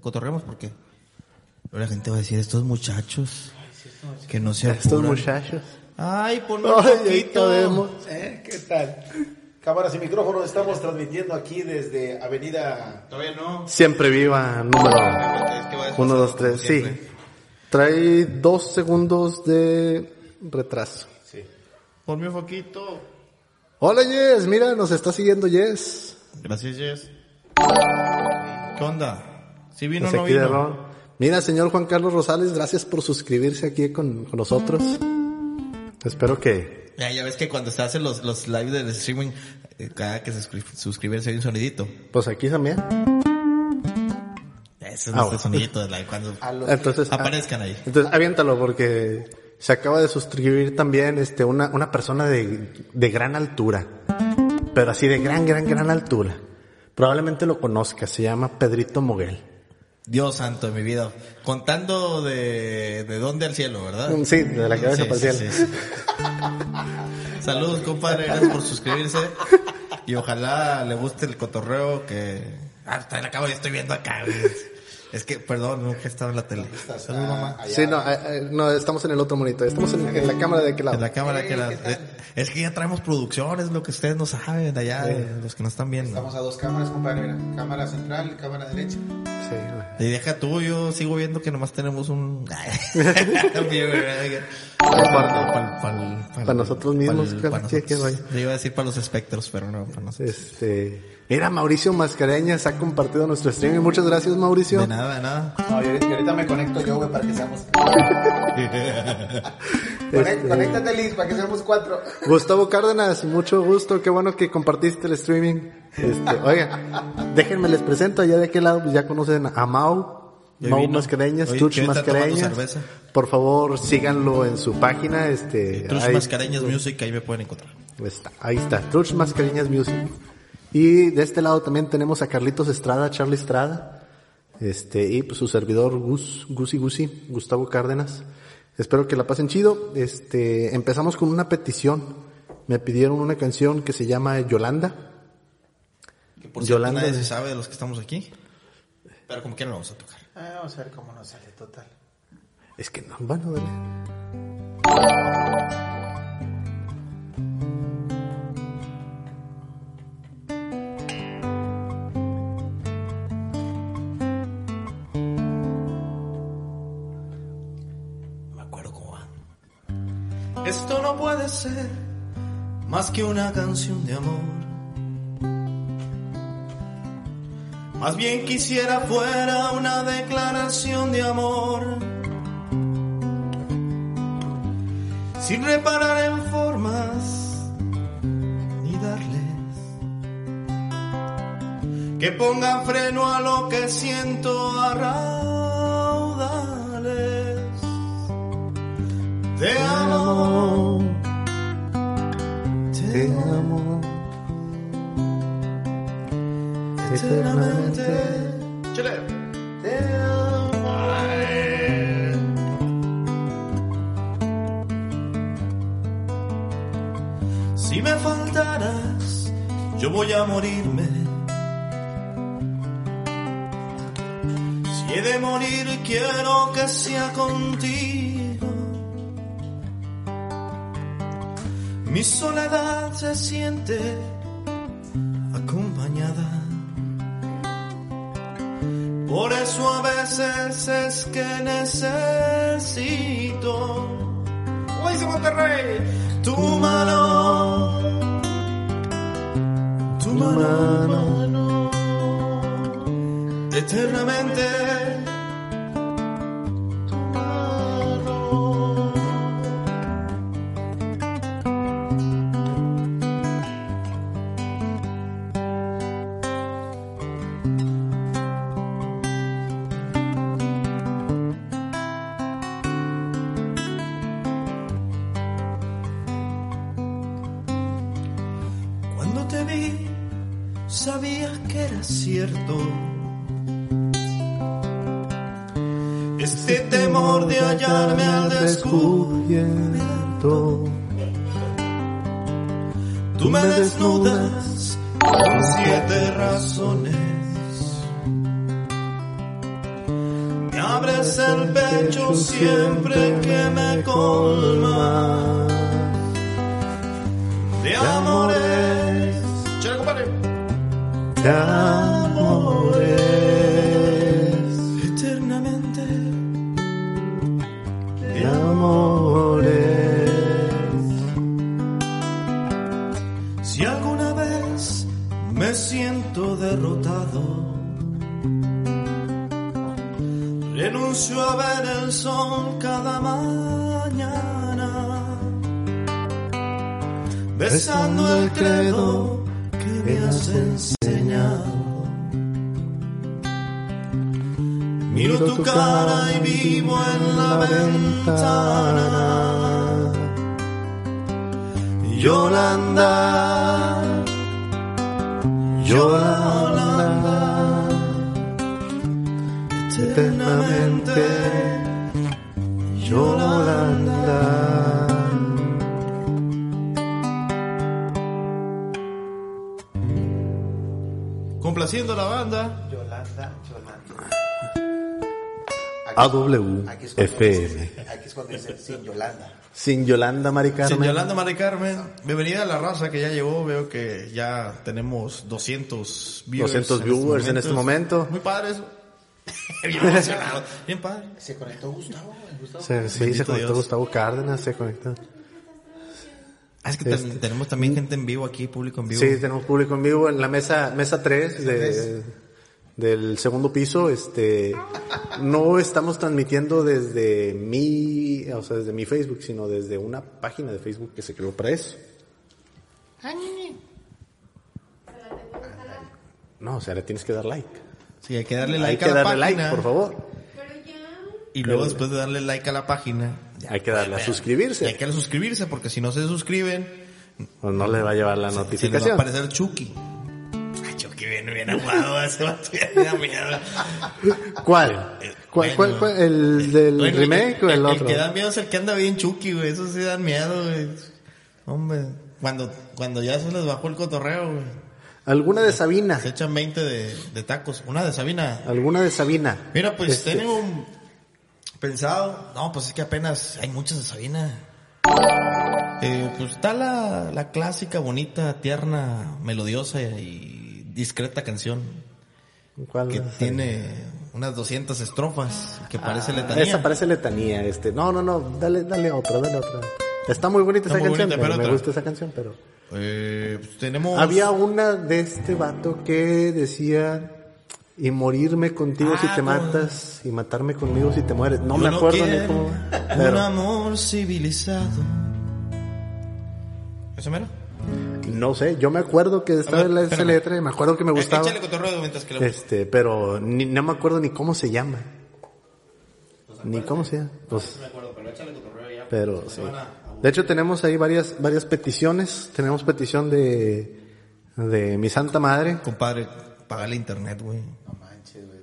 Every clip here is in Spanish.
cotorremos porque la gente va a decir, estos muchachos que no se Estos muchachos. Ay, ponme un poquito. vemos. ¿Eh? ¿Qué tal? Cámaras y micrófonos, estamos transmitiendo aquí desde Avenida... Todavía no. Siempre viva, número Es que va a 1, 2, como 3. Sí. Trae dos segundos de retraso. Sí. Ponme un poquito. Hola Jess, mira, nos está siguiendo Jess. Gracias, Jess. ¿Qué onda? ¿Sí vino o Desde no aquí de vino? Ron. Mira, señor Juan Carlos Rosales, gracias por suscribirse aquí con, con nosotros. Espero que... Ya, ya ves que cuando se hacen los, los live del streaming, eh, cada que se suscri- suscriben se oye un sonidito. Pues aquí también. Ese es Ah, este bueno. sonidito de la, cuando Entonces, ah, aparezcan ahí. entonces aviéntalo porque se acaba de suscribir también este una, una persona de, de gran altura. Pero así de gran, gran, gran altura. Probablemente lo conozca, se llama Pedrito Moguel. Dios santo de mi vida. Contando de, de dónde al cielo, ¿verdad? Sí, de la cabeza Sí, para el cielo. sí, sí. Saludos, compadre. Gracias por suscribirse. Y ojalá le guste el cotorreo que... Ah, la y estoy viendo acá. Es que, perdón, nunca he estado en la tele. Mamá. allá. Sí, no, eh, eh, no, estamos en el otro monitor. Estamos en, en la cámara de aquel lado. En la cámara que la... eh, Es que ya traemos producciones, lo que ustedes no saben allá, de los que no están viendo. Estamos a dos cámaras, compadre. Mira, cámara central, cámara derecha. Sí, güey. Y deja tú, yo sigo viendo que nomás tenemos un... Para nosotros mismos, para cada quien que vaya. Yo iba a decir para los espectros, pero no, para nosotros. Este, mira, Mauricio Mascareñas ha compartido nuestro streaming. Muchas gracias, Mauricio. De nada, de nada. No, ahorita, me conecto yo, güey, para que seamos... Conect- Conéctate, Liz, para que seamos cuatro. Gustavo Cárdenas, mucho gusto, qué bueno que compartiste el streaming. Este, oiga, déjenme les presento, allá de aquel lado pues ya conocen a Mau, Ya Mau vino. Mascareñas, Oye, Tuch ¿qué está tomando Mascareñas. Por favor, síganlo en su página, este, ahí, Mascareñas Music, ahí me pueden encontrar. está, ahí está, Truch Mascareñas Music. Y de este lado también tenemos a Carlitos Estrada, Charlie Estrada, este, y pues su servidor Gus, Gusi Gusi, Gustavo Cárdenas. Espero que la pasen chido. Este, empezamos con una petición. Me pidieron una canción que se llama Yolanda. Que por cierto, Yolanda. nadie se sabe de los que estamos aquí. Pero como quiera lo vamos a tocar. Ah, vamos a ver cómo nos sale total. Es que no, bueno, dale. Más que una canción de amor. Más bien quisiera fuera una declaración de amor. Sin reparar en formas ni darles que pongan freno a lo que siento a raudales. Te amo, te amo eternamente. Chile. Te amaré. Si me faltaras, yo voy a morirme. Si he de morir, quiero que sea contigo. Mi soledad se siente acompañada. Por eso a veces es que necesito, dice Monterrey, tu mano, tu mano, eternamente. AW Aquí es cuando FM. dice- Aquí es cuando dice sin Yolanda. Sin Yolanda Mari Carmen. Sin Yolanda Mari Carmen, bienvenida a la raza que ya llegó. Veo que ya tenemos 200 viewers. 200 viewers en este momento. Muy padre eso. Bien emocionado. Bien padre. Se conectó Gustavo. Gustavo. Se- sí, Bendito se conectó Dios. Gustavo Cárdenas, se conectó. Ah, es que ten- tenemos también gente en vivo aquí, público en vivo. Sí, tenemos público en vivo en la mesa, mesa 3 de, del segundo piso. Este, no estamos transmitiendo desde mi, o sea, desde mi Facebook, sino desde una página de Facebook que se creó para eso. No, o sea, le tienes que dar like. Sí, hay que darle Hay like que a la darle página. like, por favor. Y luego después de darle like a la página, Hay que darle a y hay suscribirse. que darle a suscribirse porque si no se suscriben, O no le va a llevar la se les va a notificación. aparecer Chucky. Viene bien aguado, ese vato da miedo. ¿Cuál? ¿Cuál, cuál, cuál? ¿El del Bueno, remake o el, otro? El que da miedo es el que anda bien Chucky, güey. Eso sí dan miedo, güey. Hombre, cuando, cuando ya se les bajó el cotorreo, güey. ¿Alguna de Sabina? Se echan 20 de, de tacos. Una de Sabina. ¿Alguna de Sabina? Mira, pues Este, tengo pensado. No, pues es que apenas hay muchas de Sabina. Eh, pues está la, la clásica, bonita, tierna, melodiosa y discreta canción ¿Cuál que tiene unas 200 estrofas que parece Ah, letanía. Esa parece letanía, este. No, no, no, dale, dale otra, dale otra. Está muy bonita Está esa muy canción, bonita, pero pero me otra. gusta esa canción, pero... Eh, pues tenemos... Había una de este vato que decía... Y morirme contigo Ah, si te con- matas, y matarme conmigo si te mueres. No Yo me acuerdo ni quiero cómo... Un Pero amor civilizado. ¿Eso mero? No sé, yo me acuerdo que estaba ver, en la- esa espérame. letra y me acuerdo que me Eh, gustaba. Échale cotorreo mientras que lo... Este, pero ni, no me acuerdo ni cómo se llama. Ni cómo se llama. Pues, me acuerdo, pero échale cotorreo ya. pero sí. De hecho tenemos ahí varias, varias peticiones. Tenemos petición de, de mi santa madre. Compadre, pagale internet, güey. No manches, güey.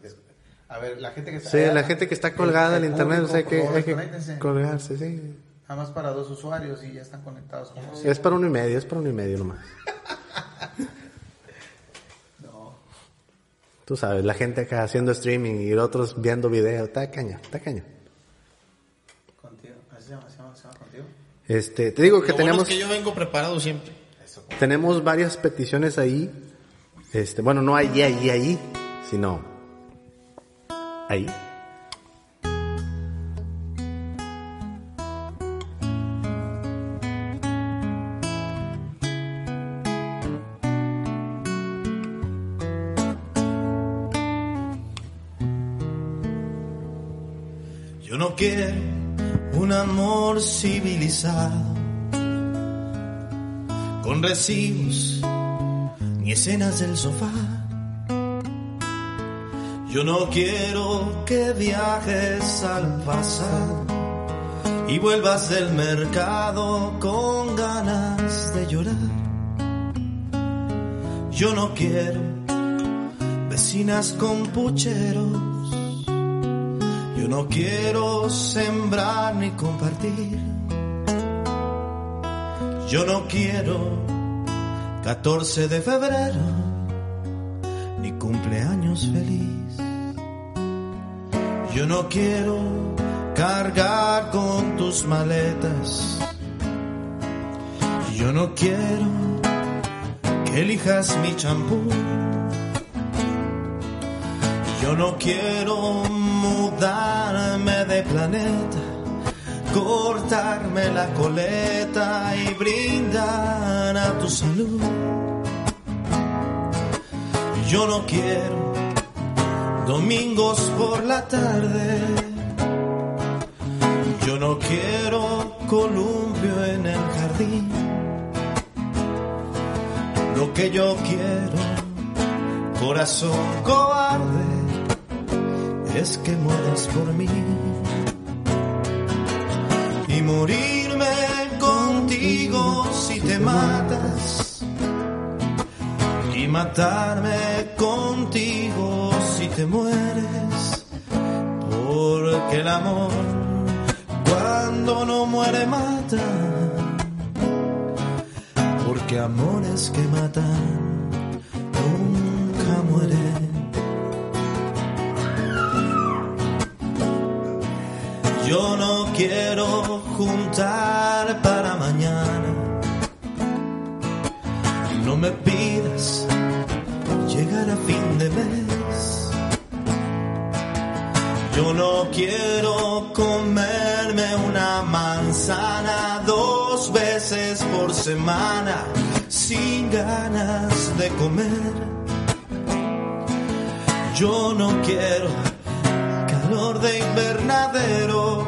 A ver, la gente que está. Sí, la gente que está colgada el en internet, o sea, que, hay que colgarse, sí. Nada más para dos usuarios y ya están conectados. como Es para uno y medio, es para uno y medio nomás. No. Tú sabes, la gente acá haciendo streaming y otros viendo video, está caña, está caña. Contigo. ¿Así se llama? ¿Se llama, se llama contigo? Este, te digo que Lo bueno tenemos, es que yo vengo preparado siempre. tenemos varias peticiones ahí. Este, bueno, no allí, allí, ahí, sino ahí. Civilizado con recibos ni escenas del sofá. Yo no quiero que viajes al pasado y vuelvas del mercado con ganas de llorar. Yo no quiero vecinas con pucheros. Yo no quiero sembrar ni compartir. Yo no quiero 14 de febrero ni cumpleaños feliz. Yo no quiero cargar con tus maletas. Yo no quiero que elijas mi champú. Yo no quiero mudarme de planeta, cortarme la coleta y brindar a tu salud. Yo no quiero domingos por la tarde. Yo no quiero columpio en el jardín. Lo que yo quiero, corazón cobarde, es que mueras por mí. Y morirme contigo si te matas. Y matarme contigo si te mueres. Porque el amor, cuando no muere, mata. Porque amores que matan Yo no quiero juntar para mañana. No me pidas llegar a fin de mes. Yo no quiero comerme una manzana dos veces por semana sin ganas de comer. Yo no quiero calor de invernadero.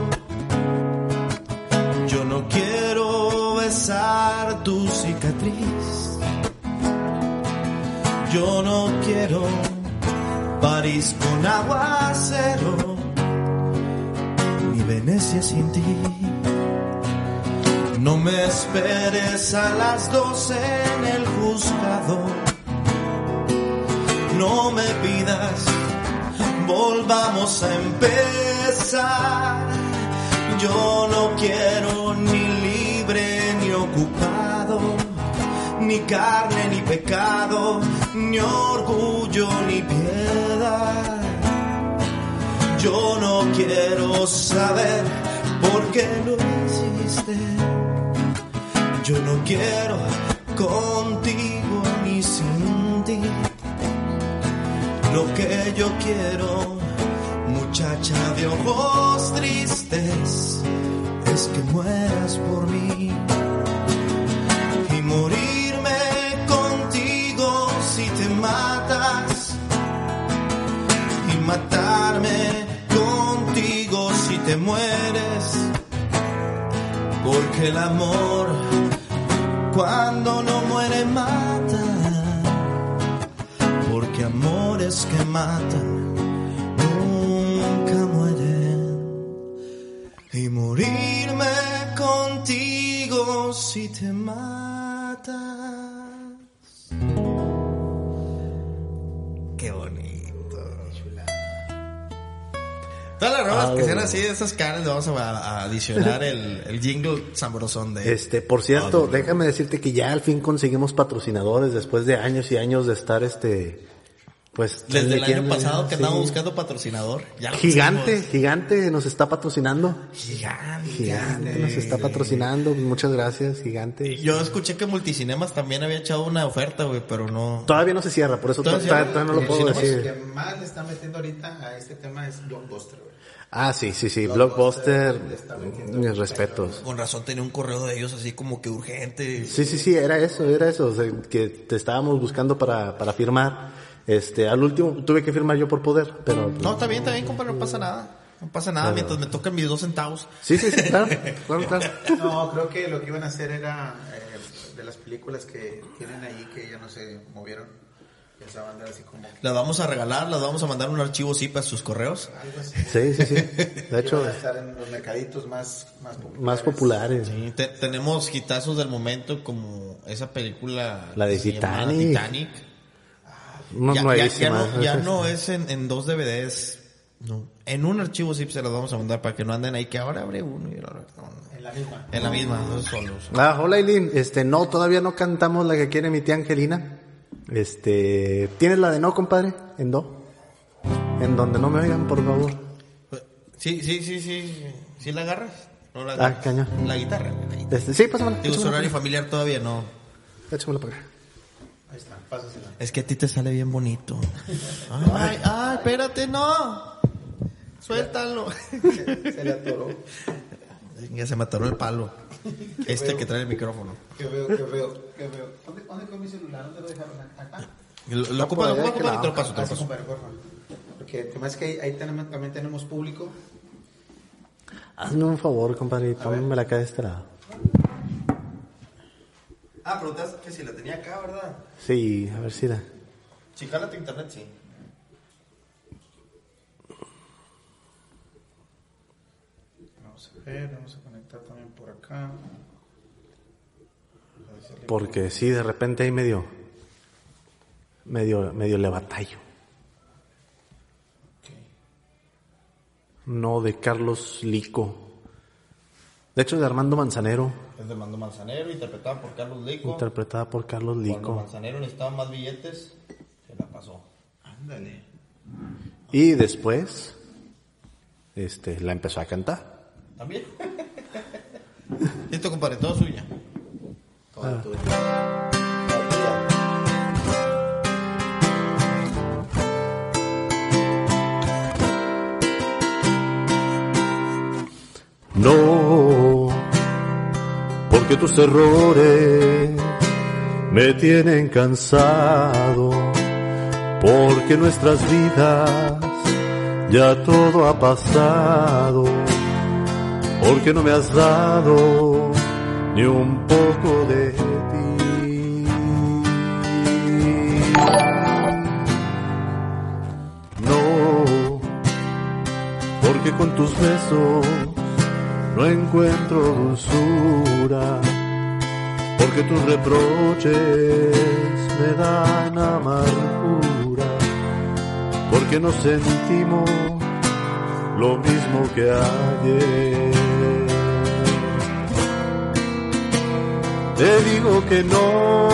Yo no quiero besar tu cicatriz. Yo no quiero París con aguacero, ni Venecia sin ti. No me esperes a las doce en el juzgado. No me pidas, volvamos a empezar. Yo no quiero ni libre ni ocupado ni carne ni pecado, ni orgullo ni piedad. Yo no quiero saber por qué lo hiciste. Yo no quiero contigo ni sin ti. Lo que yo quiero, muchacha de ojos tristes, es que mueras por mí y morirme contigo si te matas y matarme contigo si te mueres. Porque el amor cuando no muere porque amores que matan nunca mueren y morirme contigo si te matas. Qué bonito. Todas las rolas que sean así de esas caras le vamos a, a adicionar el, el jingle sabrosón de Este, por cierto, déjame decirte que ya al fin conseguimos patrocinadores después de años y años de estar este pues Desde el año pasado que sí. andábamos buscando patrocinador. Ya lo Gigante, gigante nos está patrocinando. Gigante. Gigante nos está patrocinando. Muchas gracias, gigante. Yo escuché que Multicinemas también había echado una oferta, güey, pero no. Todavía no se cierra, por eso ¿Todavía todavía, se todavía no lo puedo decir. que más le está metiendo ahorita a este tema es Blockbuster, güey. Ah, sí, sí, sí. Blockbuster, le está metiendo mis respetos. Con razón tenía un correo de ellos así como que urgente. Sí, sí, sí, era eso, era eso, o sea, que te estábamos buscando para, para firmar. Este, al último tuve que firmar yo por poder, pero... No, está bien, está bien, compa, no pasa nada. No pasa nada Claro. mientras me tocan mis dos centavos. Sí, sí, sí, claro, claro, claro. No, creo que lo que iban a hacer era eh, de las películas que tienen ahí que ya no se movieron. Pensaban andar así como Las vamos a regalar, las vamos a mandar un archivo zip a sus correos. Sí, sí, sí. De hecho, Iban a estar en los mercaditos más, más populares. más populares. Sí, te- tenemos hitazos del momento como esa película. La de. Titanic. Ya, ya- ya no, ya no es en, en dos DVDs. No. En un archivo zip se las vamos a mandar para que no anden ahí que ahora abre uno y ahora no. En la misma. En la misma, dos solos. Ah, hola Eileen, este, no, todavía no cantamos la que quiere mi tía Angelina. Este, ¿tienes la de no, compadre? En do. En donde no me oigan, por favor. Sí, sí, sí, sí. ¿Sí la agarras? No la Ah, agarras. cañón. La guitarra. la guitarra. Este, sí, pásamela. Digo, su horario familiar todavía no. Échamela para acá. Ahí está, pásasela. Es que a ti te sale bien bonito. Ay, ay, espérate, no. Suéltalo. Se le atoró. Ya se me atoró el palo. Este que trae el micrófono. Que veo, que veo, que veo. ¿Dónde, dónde quedó mi celular? ¿Dónde lo dejaron? Acá. Lo, lo ocupa, lo ocupa, la- te lo paso, te lo paso. compadre, por favor. Porque además que ahí, ahí tenemos- también tenemos público. Hazme un favor, compadre, y pónmela acá de este lado. Ah, preguntaste que si la tenía acá, ¿verdad? Sí, a ver si da. Si jala tu internet, sí. Vamos a ver, vamos a conectar también por acá. Porque sí, de repente ahí medio, medio, medio le batallo. Ok. No, de Carlos Lico. De hecho, de Armando Manzanero, Es de Mando Manzanero, interpretada por Carlos Lico. interpretada por Carlos Cuando Lico. Manzanero necesitaba más billetes, se la pasó. Ándale. Y después, este, la empezó a cantar. ¿También? Listo, compadre, todo suya. Todo tuyo. No, porque tus errores me tienen cansado, porque nuestras vidas ya todo ha pasado, porque no me has dado ni un poco de ti. No, porque con tus besos no encuentro dulzura, porque tus reproches me dan amargura, porque nos sentimos lo mismo que ayer. Te digo que no,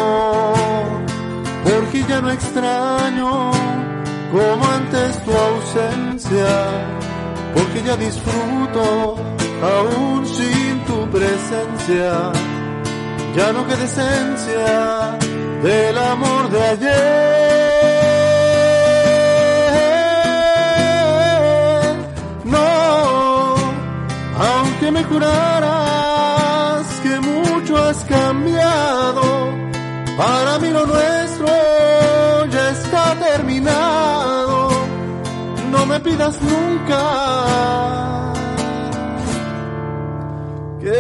porque ya no extraño como antes tu ausencia, porque ya disfruto aún sin tu presencia, ya no queda esencia del amor de ayer. No, aunque me juraras que mucho has cambiado, para mí lo nuestro ya está terminado. No me pidas nunca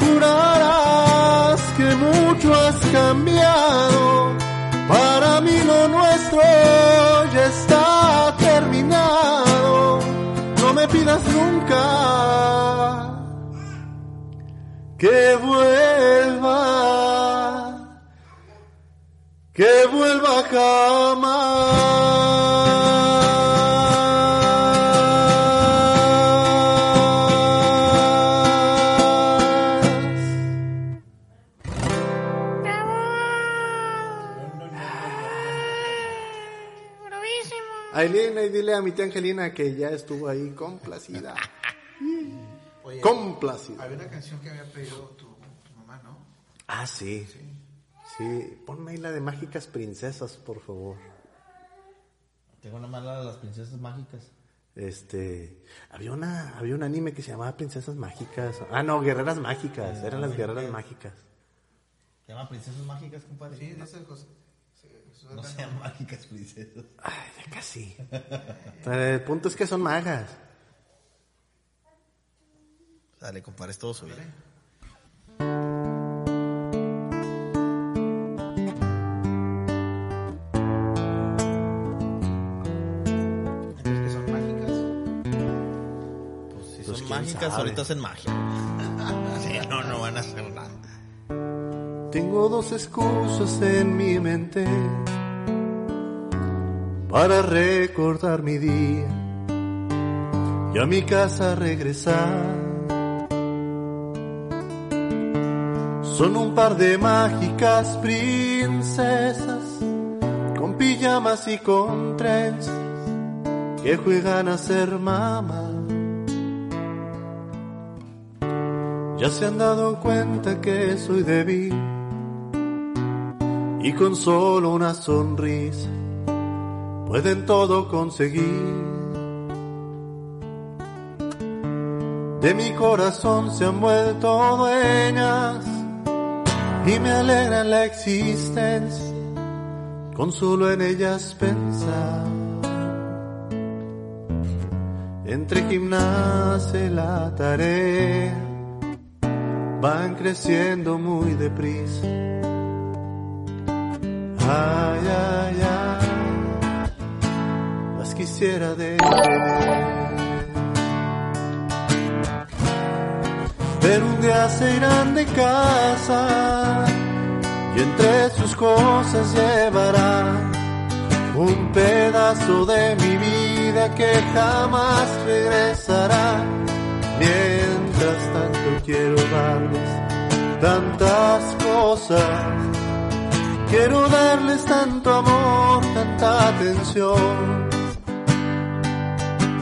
Juraras que mucho has cambiado, para mí lo nuestro ya está terminado. No me pidas nunca que vuelva, que vuelva jamás. A mi tía Angelina que ya estuvo ahí complacida. Oye, complacida. había una canción que había pedido tu, tu mamá, ¿no? Ah, sí. Sí, ponme ahí la de Mágicas Princesas, por favor. Tengo una mala de las princesas mágicas. Este, había una, había un anime que se llamaba Princesas Mágicas. Ah, no, Guerreras Mágicas, eran las Guerreras Mágicas. ¿Se llaman princesas mágicas, compadre? Sí, de esas cosas. No es sean mágicas princesas. Ay, ya casi. El punto es que son magas. Dale, compadre, es todo suyo. Entonces, que son mágicas. mágicas sabe? ahorita hacen magia. Sí, no, no van a hacer. Tengo dos excusas en mi mente para recordar mi día y a mi casa regresar. Son un par de mágicas princesas con pijamas y con trenzas que juegan a ser mamá. Ya se han dado cuenta que soy débil y con solo una sonrisa pueden todo conseguir. De mi corazón se han vuelto dueñas y me alegran la existencia con solo en ellas pensar. Entre gimnasia y la tarea van creciendo muy deprisa. Ay, ay, ay, las quisiera detener. Pero un día se irán de casa y entre sus cosas llevarán un pedazo de mi vida que jamás regresará. Mientras tanto quiero darles tantas cosas, quiero darles tanto amor, tanta atención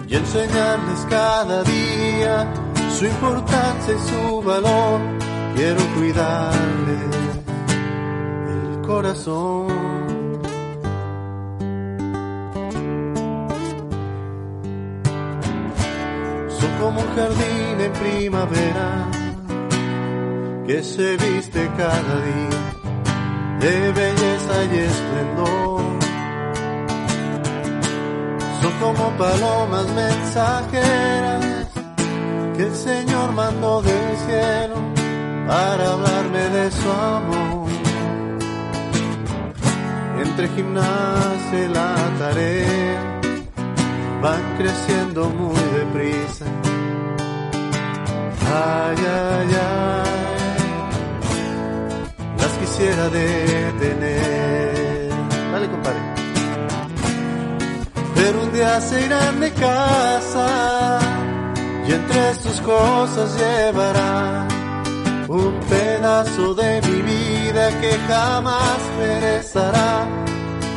y enseñarles cada día su importancia y su valor. Quiero cuidarles el corazón. Son como un jardín en primavera que se viste cada día de belleza y esplendor. Son como palomas mensajeras que el Señor mandó del cielo para hablarme de su amor. Entre gimnasia y la tarea van creciendo muy deprisa. Ay, ay, ay, quisiera detener. Dale, compadre. Pero un día se irán de casa y entre sus cosas llevarán un pedazo de mi vida que jamás perecerá.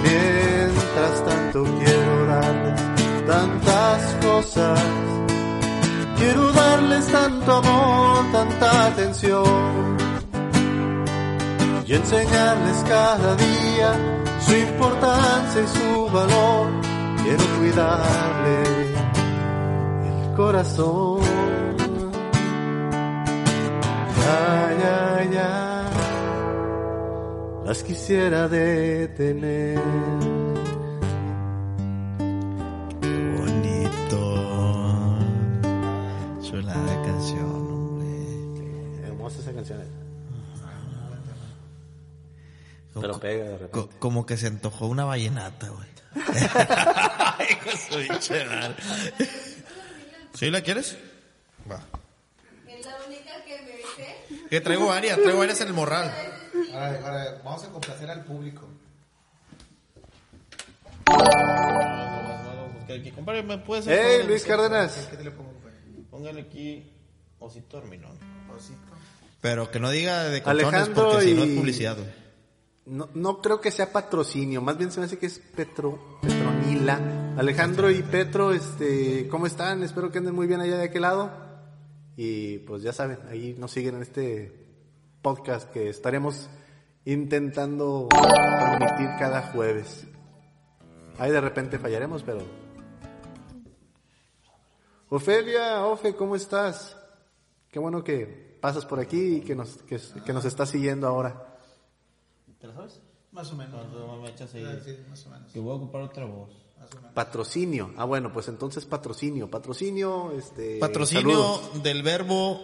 Mientras tanto quiero darles tantas cosas, quiero darles tanto amor, tanta atención y enseñarles cada día su importancia y su valor. Quiero cuidarle el corazón. Ay, ay, ay, las quisiera detener. Bonito. Chulada de canción, hombre. Hermosa esa canción. Lo pega de repente. co- como que se antojó una vallenata, güey. Hijo de su pinche madre. ¿Sí la quieres? Va. Es la única que me dice. Que traigo varias, traigo varias en el morral. Ahora, ahora, vamos a complacer al público. Compadre, ¿me puedes ¡Hey, Luis Cárdenas! ¿Qué te le pongo, güey? Póngale aquí Osito Horminón. Osito. Pero que no diga de colchones Alejandro porque si no es publicidad, güey. No, no creo que sea patrocinio, más bien se me hace que es Petro, Petronila. Alejandro y Petro, este, ¿cómo están? Espero que anden muy bien allá de aquel lado. Y pues ya saben, ahí nos siguen en este podcast que estaremos intentando transmitir cada jueves. Ahí de repente fallaremos, pero... Ofelia, Ofe, ¿cómo estás? Qué bueno que pasas por aquí y que nos, que, que nos estás siguiendo ahora. ¿Te la sabes? Más o menos. Cuando me echas ahí. Ah, sí, más o menos. Que voy a ocupar otra voz. Más o menos. Patrocinio. Ah, bueno, pues entonces patrocinio. Patrocinio, este. Patrocinio saludos. del verbo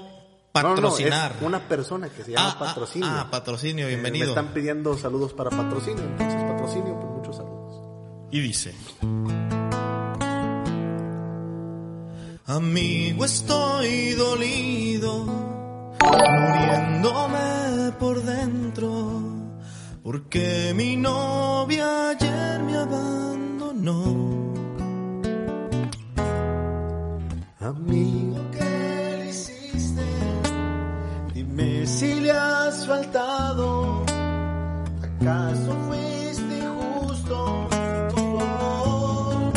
No, no, no, patrocinar. es una persona que se llama Ah, ah, patrocinio. ah, patrocinio, Eh, bienvenido. me están pidiendo saludos para patrocinio. Entonces, patrocinio, pues muchos saludos. Y dice. Amigo, estoy dolido, muriéndome por dentro, porque mi novia ayer me abandonó. Amigo, ¿qué le hiciste? Dime si le has faltado. ¿Acaso fuiste injusto? Por favor.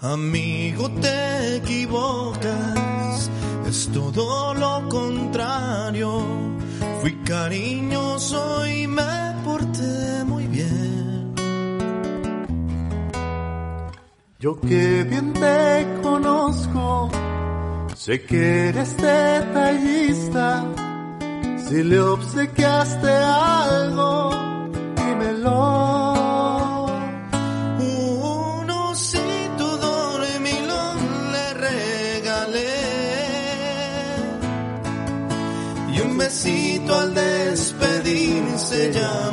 Amigo, te equivocas, es todo lo contrario. Cariñoso y me porté muy bien. Yo que bien te conozco, sé que eres detallista. Si le obsequiaste algo, dímelo. Despedirse ya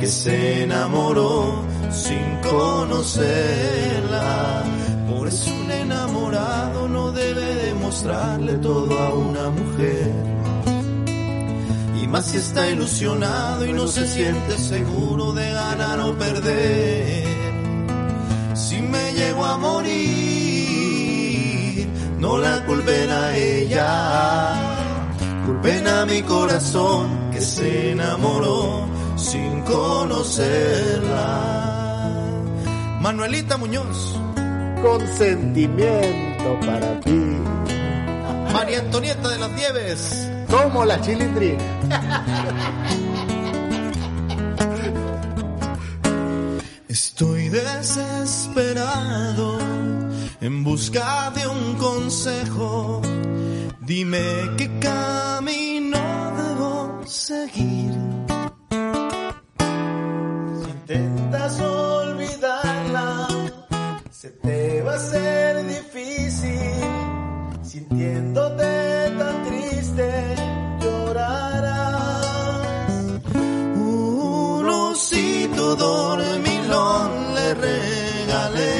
que se enamoró sin conocerla. Por eso un enamorado no debe demostrarle todo a una mujer. Y más si está ilusionado y no se siente seguro de ganar o perder. Si me llego a morir, no la culpen a ella. Culpen a mi corazón que se enamoró sin conocerla. Manuelita Muñoz. Con sentimiento para ti, María Antonieta de las Nieves. como la chilindrina. Estoy desesperado en busca de un consejo. Dime qué camino debo seguir. Intentas olvidarla, se te va a hacer difícil. Sintiéndote tan triste, llorarás. Un osito dormilón le regalé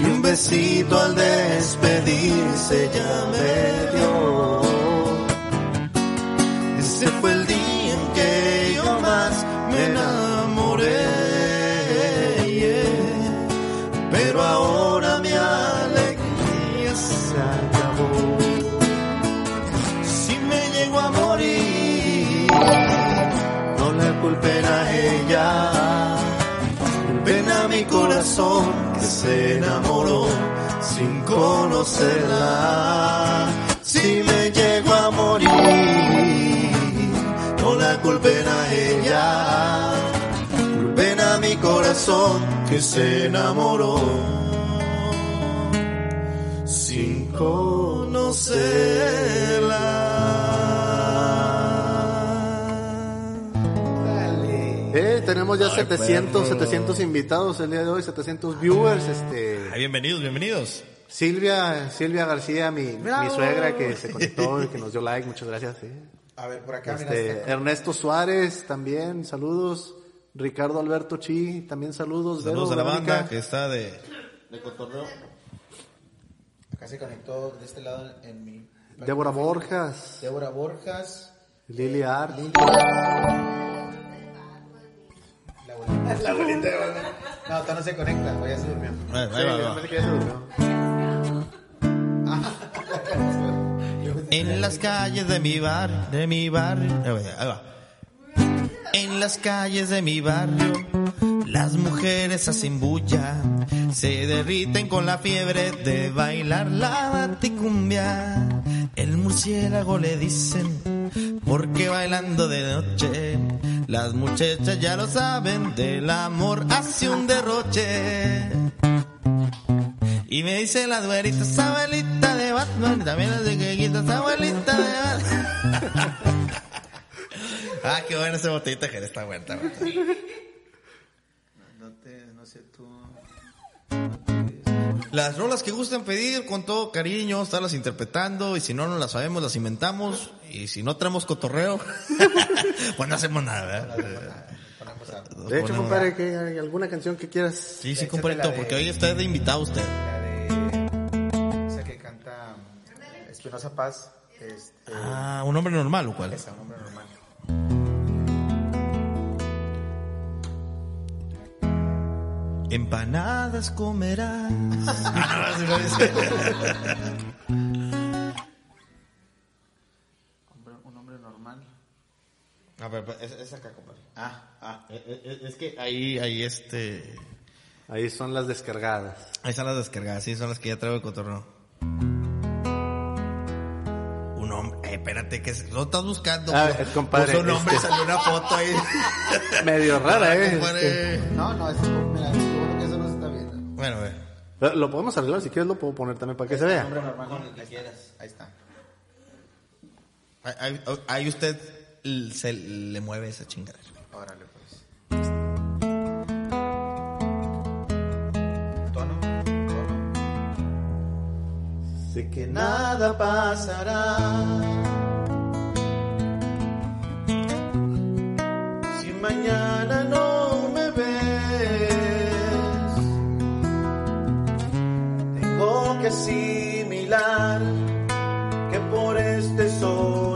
y un besito al despedirse ya me dio. Ese fue el día me enamoré. Pero ahora mi alegría se acabó. Si me llego a morir, no la culpen a ella. Culpen a mi corazón que se enamoró sin conocerla. Si me llego a morir, corazón que se enamoró sin conocerla. Eh, tenemos ya Ay, 700, perro. 700 invitados el día de hoy, 700 viewers. Este, Ay, bienvenidos, bienvenidos. Silvia, Silvia García, mi, mi suegra que se conectó y que nos dio like, muchas gracias. sí. A ver, por acá, Este, Ernesto Suárez, también, saludos. Ricardo Alberto Chi, también saludos. Vero, Saludos a la Verónica. banda que está de, de cotorreo. acá se conectó de este lado en mi... Débora Borjas, Débora Borjas. Lili Art. Lili. La abuelita. La abuelita de Batman. No, todavía no se conecta, ya se durmió. Ahí va, Sí, ahí va. parece que ya se durmió. En las calles de mi bar, de mi va, ahí va. En las calles de mi barrio, Las mujeres hacen bulla, se derriten con la fiebre de bailar la baticumbia. El murciélago le dicen, porque bailando de noche, las muchachas ya lo saben, del amor hace un derroche. Y me dice la duerita, abuelita de Batman, también las de abuelita de Batman. ah, qué buena esa botellita que está buena. está buena. No te, no sé tú. Las rolas que gustan pedir con todo cariño, estarlas interpretando y si no, no las sabemos, las inventamos y si no traemos cotorreo, pues no hacemos nada, De hecho, compadre, que hay alguna canción que quieras. Sí, sí, de- porque hoy está de invitado usted. la de esa que canta Espinosa Paz. Este, Ah, ¿un hombre normal o cuál? esa, un hombre normal. Empanadas comerás. Un hombre normal. A ver, es, es acá, compadre. Ah, ah. Eh, eh, Es que ahí, ahí este... Ahí son las descargadas. Ahí están las descargadas, sí, son las que ya traigo de cotorreo. Un hombre, eh, espérate, que se- lo estás buscando. Ah, eh, compadre, puso un hombre, este- salió una foto ahí. Medio rara, ¿eh? Compadre. No, no, mira, Bueno, a ver. Lo, podemos arreglar, si quieres lo puedo poner también para que se vea. Ahí está. Ahí, ahí- ahí usted se le mueve esa chingadera. Órale, pues. Tono, tono. Sé que nada pasará. Si mañana no que asimilar que por este soñador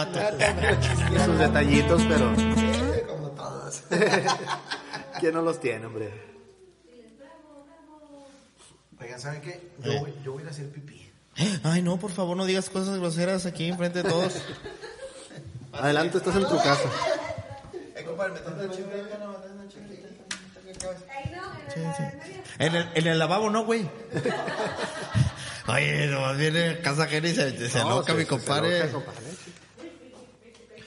el vato. Y sus detallitos, pero. ¿Quién no los tiene, hombre? Oigan, ¿saben qué? Yo, Eh. voy, yo voy a ir a hacer pipí. Ay, no, por favor, no digas cosas groseras aquí enfrente de todos. Adelante, estás en tu casa. Eh, compadre, me en el, en el lavabo no, güey. Oye, nomás viene a casa ajena y se, se No, aloca se- mi se compadre. aloca, compadre.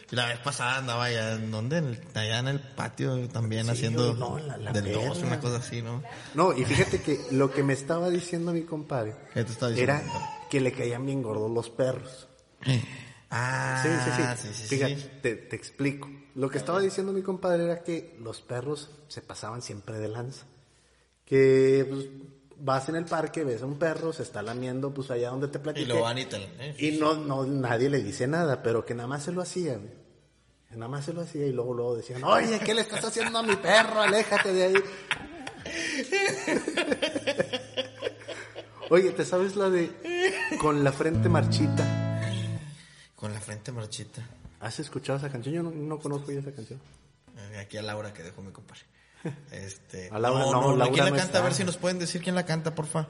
Y La vez pasada andaba allá, ¿en dónde? Allá en el patio también haciendo no, la- la del 2, perra. una cosa así, ¿no? No, y fíjate que lo que me estaba diciendo mi compadre ¿Qué te estaba diciendo? era que le caían bien gordos los perros. Ah, Sí, sí, sí. sí, sí, Fíjate, sí. Te, te explico. Lo que estaba diciendo mi compadre era que los perros se pasaban siempre de lanza. Que pues, vas en el parque, ves a un perro, se está lamiendo pues allá donde te Y platiqué. lo van y te... eh. Y no, no, nadie le dice nada, pero que nada más se lo hacía. güey. Que Nada más se lo hacía y luego, luego decían, oye, ¿qué le estás haciendo a mi perro? Aléjate de ahí. Oye, ¿te sabes la de con la frente marchita? Con la frente marchita. ¿Has escuchado esa canción? Yo no, no conozco ya esa canción. Eh, Aquí a Laura que dejó mi compadre. Este, A Laura no, no, Laura ¿Quién la canta? A ver si nos pueden decir quién la canta, porfa.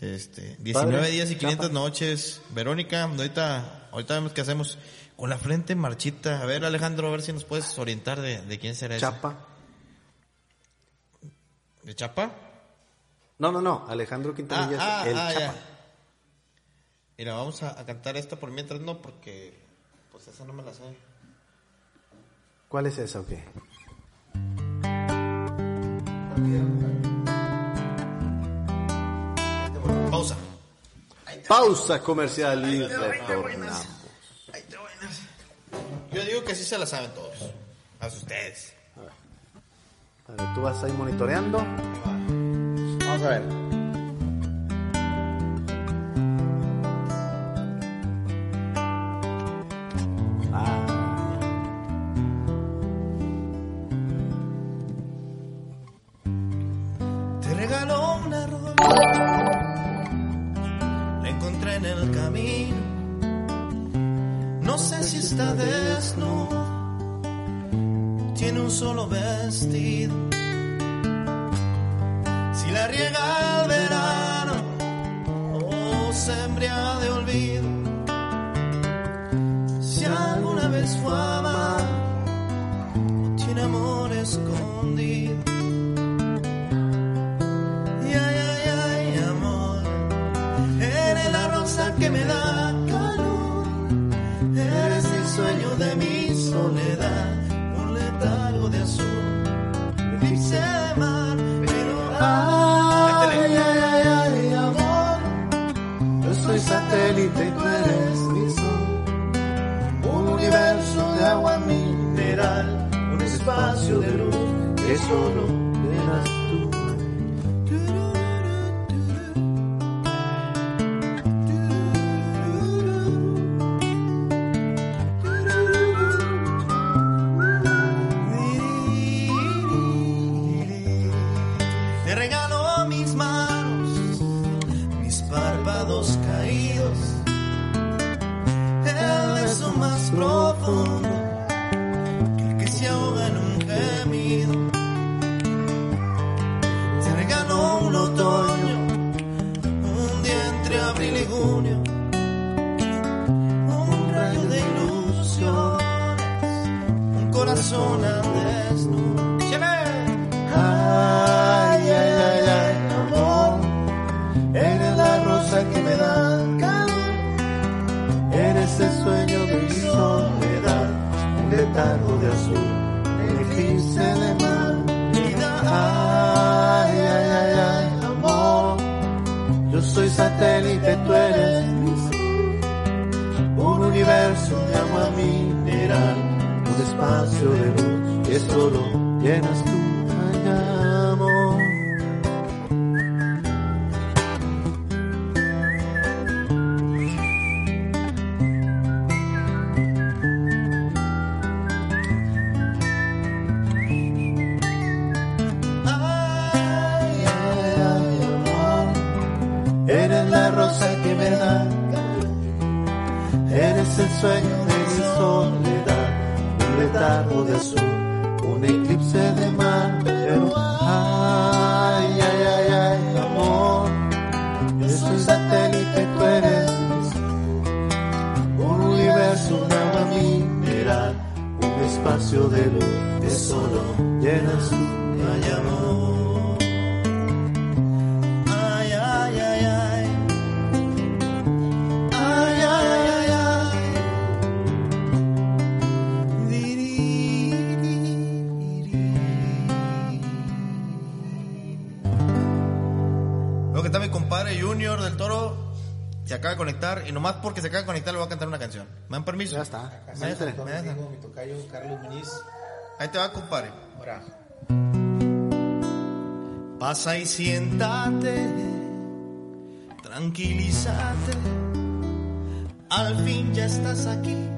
Este, 19 Padre, días y 500 chapa. noches. Verónica, ahorita, ahorita vemos qué hacemos. Con la frente marchita. A ver, Alejandro, a ver si nos puedes orientar de, de quién será. Chapa. ¿De Chapa? No, no, no. Alejandro Ah, Quintanilla ah, es el ah, Chapa. ya. Mira, vamos a, a cantar esta por mientras no, porque pues esa no me la sé. ¿Cuál es esa o qué? Pausa. Pausa comercial y retornamos. Yo digo que sí se la saben todos. A ustedes. A ver, tú vas ahí monitoreando. Vamos a ver. Profundo conectar. Y nomás porque se acaba de conectar le voy a cantar una canción. ¿Me dan permiso? Ya está. Me me mi tocayo, Carlos. Ahí te va, compadre. Ahora, Pasa y siéntate, tranquilízate. Al fin ya estás aquí.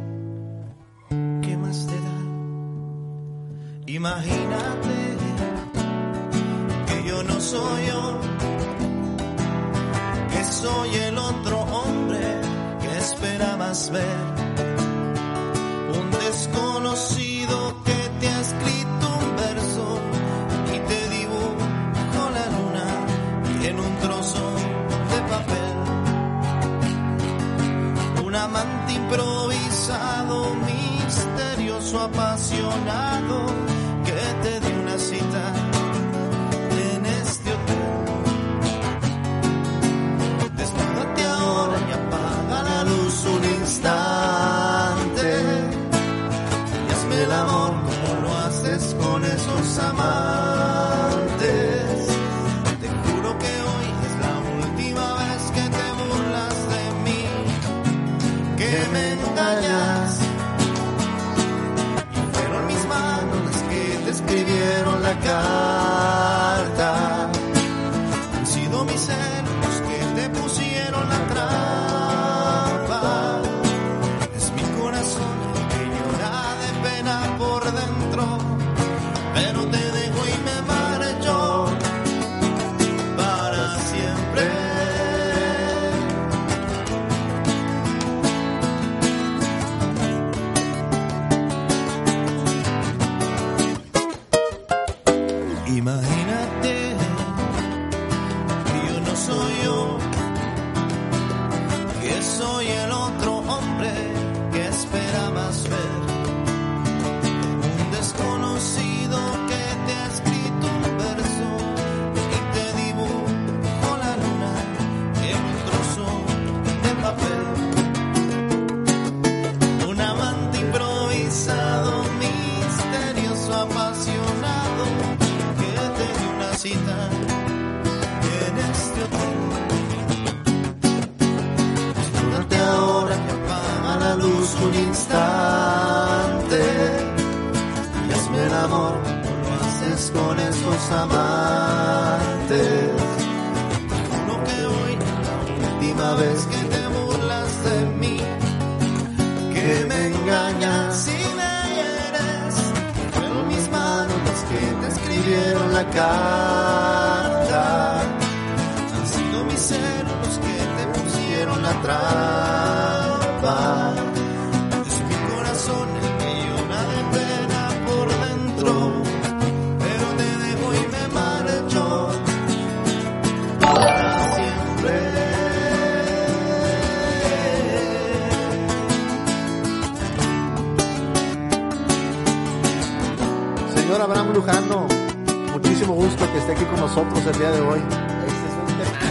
Nosotros el día de hoy. este es un tema,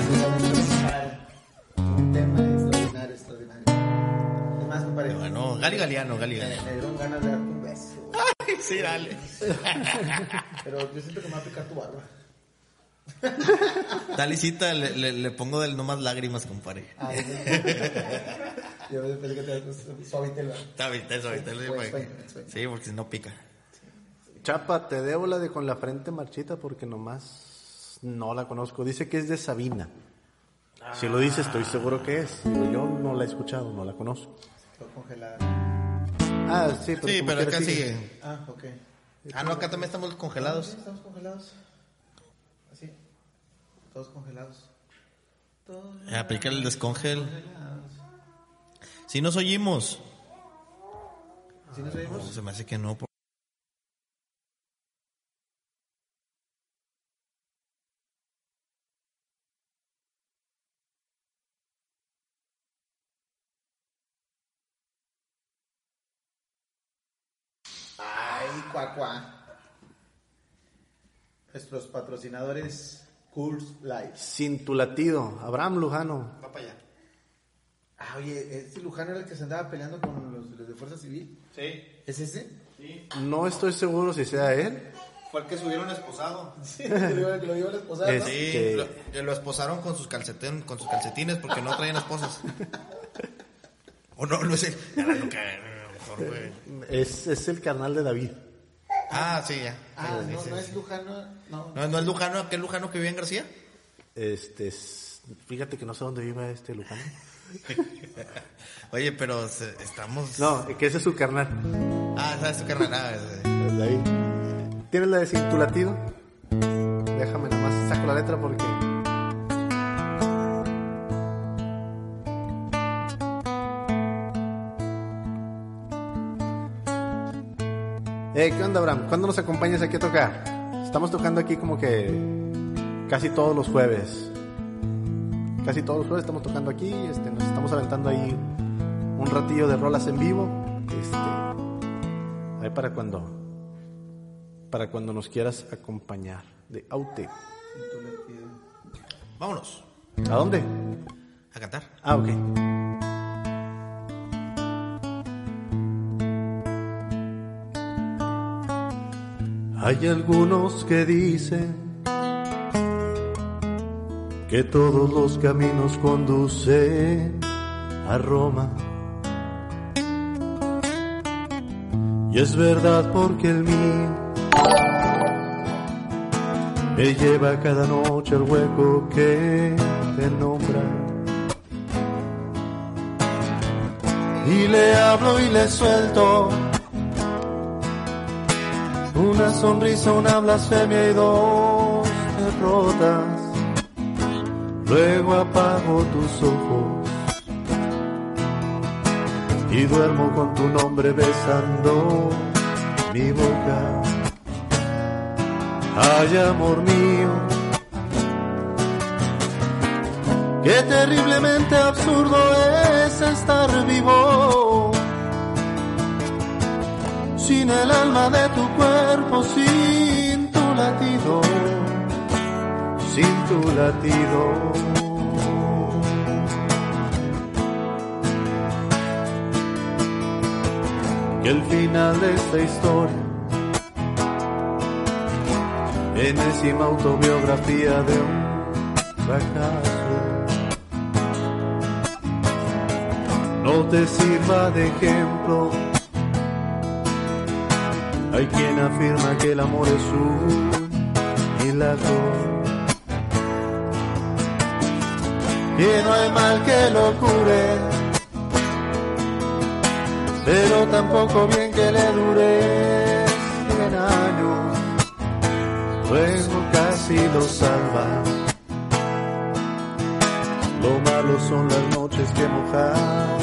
un tema extraordinario, extraordinario. ¿Qué más, compadre? Bueno, Gali Galeano, Gali Me, Galeano. me dieron ganas de darte un beso. Sí, dale. Pero yo siento que me va a picar tu barba. Dalicita, le, le, le pongo del no más lágrimas, compadre. Ah, yo pensé que te suavite la... Está bien, está bien, está bien, Explain, para que- explain, explain. Sí, porque si no pica. Chapa, te debo la de con la frente marchita porque nomás no la conozco. Dice que es de Sabina. Si lo dice, estoy seguro que es. Digo, yo no la he escuchado, no la conozco. Congelada. Ah, sí, pero, Sí, pero acá sigue. sigue. Ah, ok. Ah, no, acá también estamos Sí, congelados. estamos congelados. Así. Todos congelados. Todos Aplica el descongel. Si nos oímos. ¿Sí nos No, oímos? se me hace que no. Nuestros patrocinadores Coors Life. Sin tu latido, Abraham Lujano. Va para allá. Ah, oye, ¿este Lujano era el que se andaba peleando con los, los de Fuerza Civil? Sí, ¿Es ese? No estoy seguro si sea él. fue el que subieron esposado. Sí, lo iba- lo iba a esposar, ¿no? Es- Sí, Este- lo, lo esposaron con sus, calcetín, con sus calcetines porque no traían esposas. o no, no mejor, güey. Es, es el carnal de David. Ah, sí, ya. Ah, no, no es Lujano, no. No, no es Lujano, aquel Lujano que vive en García. Este, es- fíjate que no sé dónde vive este Lujano. Oye, pero se- estamos. No, que ese es su carnal. Ah, sabes tu carnal. Ah, es- David. ¿Tienes la de tu latido? Déjame nada más, saco la letra porque... Eh, ¿qué onda, Abraham? ¿Cuándo nos acompañas aquí a tocar? Estamos tocando aquí como que casi todos los jueves. Casi todos los jueves estamos tocando aquí, este, nos estamos aventando ahí un ratillo de rolas en vivo. Este, ahí para cuando, para cuando nos quieras acompañar de Aute. Vámonos ¿A dónde? a cantar. Ah, ok. Hay algunos que dicen que todos los caminos conducen a Roma. Y es verdad porque el mío me lleva cada noche al hueco que te nombra. Y le hablo y le suelto una sonrisa, una blasfemia y dos derrotas. Luego apago tus ojos y duermo con tu nombre besando mi boca. Ay, amor mío, qué terriblemente absurdo es estar vivo sin el alma de tu cuerpo, sin tu latido, sin tu latido. Que el final de esta historia enésima autobiografía de un fracaso. No te sirva de ejemplo. Hay quien afirma que el amor es un milagro. Que no hay mal que lo cure, pero tampoco bien que le dure cien años luego casi lo salva. Lo malo son las noches que mojan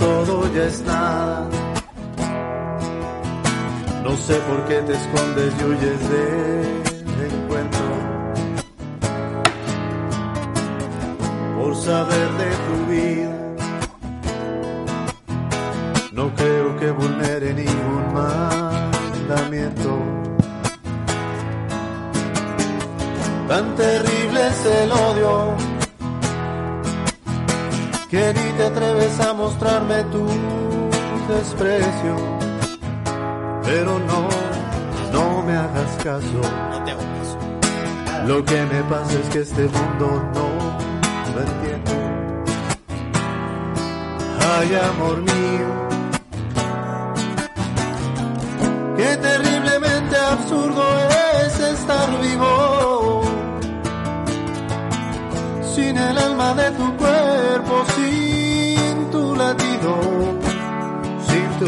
Todo ya es nada, no sé por qué te escondes y huyes del tu desprecio. Pero no, no me hagas caso. No te hago caso. Lo que me pasa es que este mundo no lo entiendo. Ay, amor mío, qué terriblemente absurdo es estar vivo. Sin el alma de tu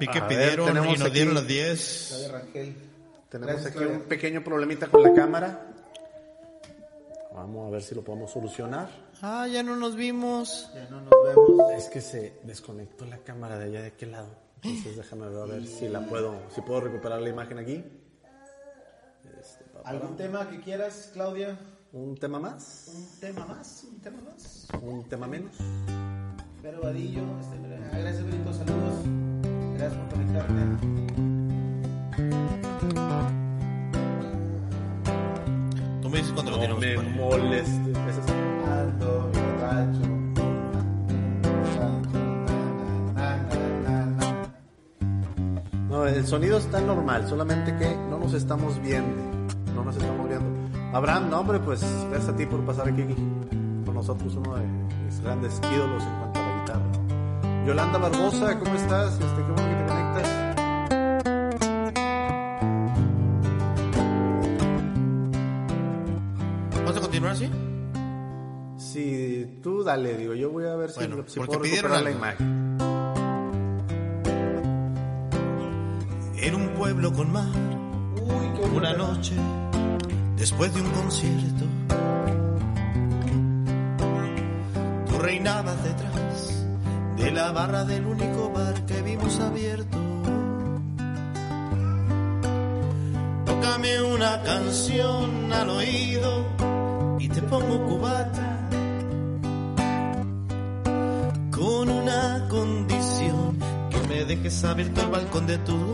Vi que A ver, pidieron tenemos y nos aquí- dieron las 10. Claudia Rangel. Tenemos Gracias, aquí Claudia. un pequeño problemita con la cámara. Vamos a ver si lo podemos solucionar. Ah, ya no nos vimos. Ya no nos vemos. Es que se desconectó la cámara de allá de aquel lado. Entonces déjame ver a ver si la puedo, si puedo recuperar la imagen aquí. Este, ¿Algún tema que quieras, Claudia? un tema más, ¿Un tema más? ¿Un tema más? un tema menos. Vero Vadillo. Este, gracias, Benito. Saludos. Gracias por conectarte. Tú me dices cuando lo No tenemos. me molestes. Ando borracho. No, el sonido está normal, solamente que no nos estamos viendo. No nos estamos viendo. Abraham, no, hombre, pues gracias a ti por pasar aquí con nosotros, uno de mis grandes ídolos en cuanto a la guitarra. Yolanda Barbosa, ¿cómo estás? Este, qué dale, digo, yo voy a ver si, Bueno, si porque puedo pidieron recuperar la imagen. Era un pueblo con mar. Uy, qué. Una noche, después de un concierto, tú reinabas detrás de la barra del único bar que vimos abierto. Tócame una canción al oído abierto el balcón de tus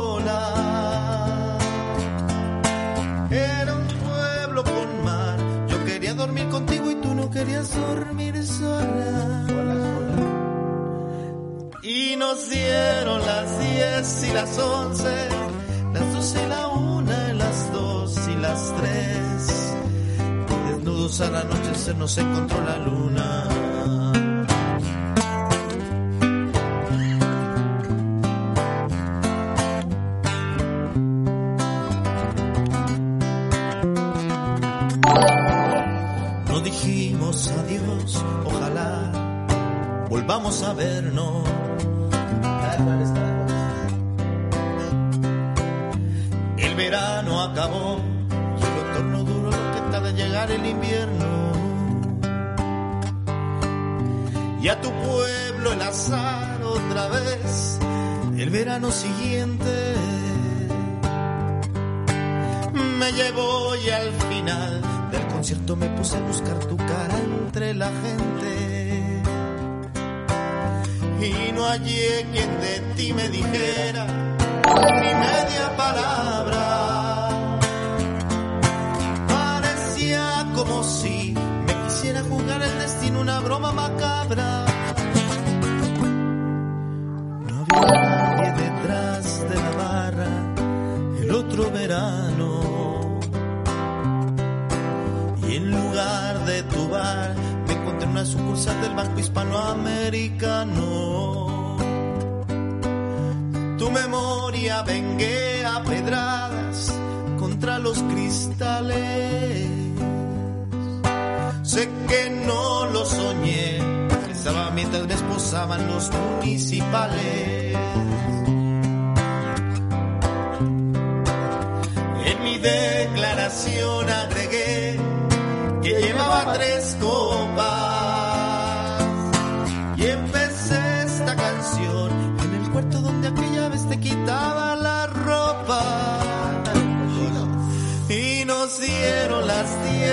Dormir sola. Y nos dieron las 10 y las 11, las 12 y la 1, las 2 y las 3. Desnudos al anochecer nos encontró la luna.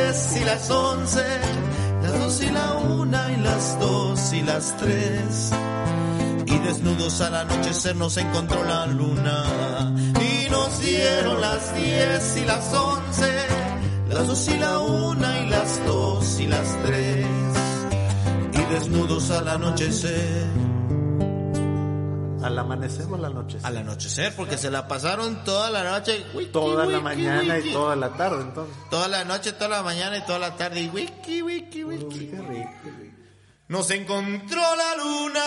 10 y las 11, las 2 y la 1 y las 2 y las 3. Y desnudos al anochecer nos encontró la luna. Y nos dieron las 10 y las 11, las 2 y la 1 y las 2 y las 3. Y desnudos al anochecer. Al amanecer o al anochecer. Al anochecer, porque se la pasaron toda la noche. wiki, Toda la mañana wiki. y toda la tarde, entonces. Toda la noche, toda la mañana y toda la tarde. Y wiki, wiki, wiki. Qué rico. Nos encontró la luna.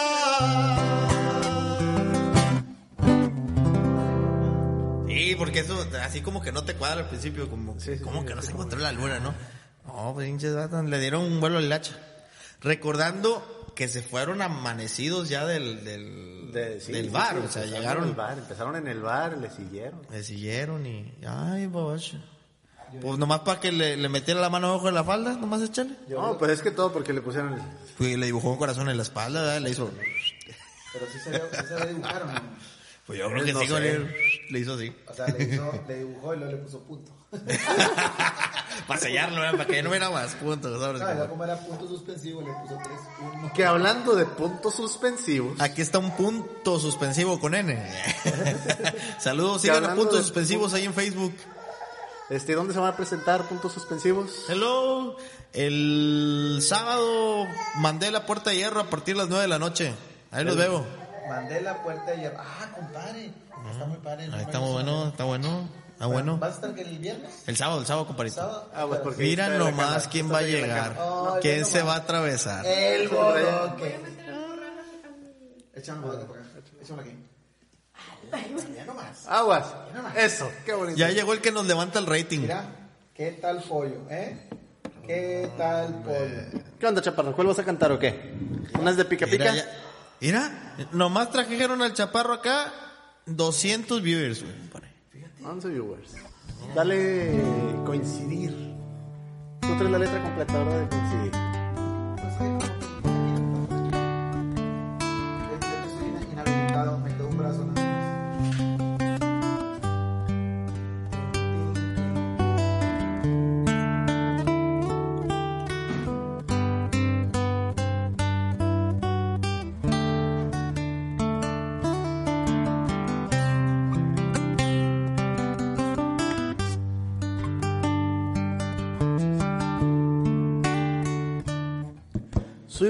Sí, porque eso, así como que no te cuadra al principio, como, Sí, sí, como sí, que no se encontró la luna, ¿no? No, pinches le dieron un vuelo al hacha. Recordando que se fueron amanecidos ya del, del, De- sí, del bar, sí, o sea, empezaron en llegaron, el bar, empezaron en el bar, le siguieron. le siguieron y, ay, boche. Pues nomás para que le, le metiera la mano abajo de la falda, nomás echarle. No, pues es que todo porque le pusieron el... Pues le dibujó un corazón en la espalda, ¿verdad? le hizo... Pero sí se, sí se dibujaron, ¿no? Pues yo creo que No sí, con sé. él. Le hizo así. O sea, le, hizo, le dibujó y luego le puso punto. para sellarlo, ¿verdad? para que no hubiera más puntos. ¿sabes? Ya como era punto suspensivo, le puso tres, uno. Que hablando de puntos suspensivos, Aquí está un punto suspensivo con N. Saludos, sigan a puntos de suspensivos ahí en Facebook. este, ¿dónde se van a presentar puntos suspensivos? Hello. El sábado mandé la puerta de hierro a partir de las 9 de la noche. Ahí los veo. Mandé la puerta y Ah, compadre. Está muy padre. no Ahí está muy bueno, está bueno. Está bueno. ¿Vas a estar que el viernes? El sábado, el sábado, compadrito. ¿Sábado? Ah, pues porque Mira nomás quién va a llegar. ¿Quién se va a atravesar? El bodoque. Échame un bodoque por acá. Échame aquí. Ya nomás. Aguas. Eso, qué bonito. Ya llegó el que nos levanta el rating. Mira, ¿qué tal pollo, eh? ¿Qué tal pollo? ¿Qué onda, chaparro? ¿Cuál vas a cantar o qué? ¿Unas de pica Mira, pica? ya- mira, nomás trajeron al chaparro acá 200 viewers, güey. Compadre. 11 viewers. Dale coincidir. Tú traes la letra completa, ¿verdad? De coincidir.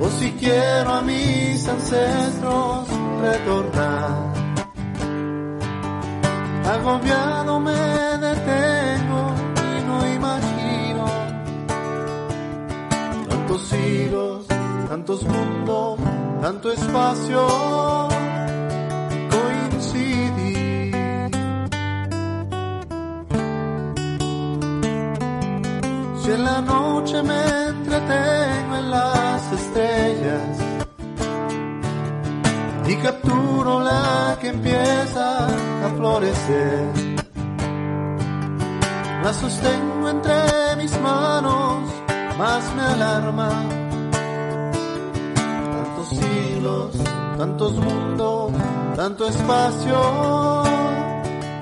O si quiero a mis ancestros retornar. Agobiado me detengo y no imagino tantos siglos, tantos mundos, tanto espacio. Coincidí. Si en la noche me entretengo empieza a florecer. La sostengo entre mis manos, más me alarma. Tantos siglos, tantos mundos, tanto espacio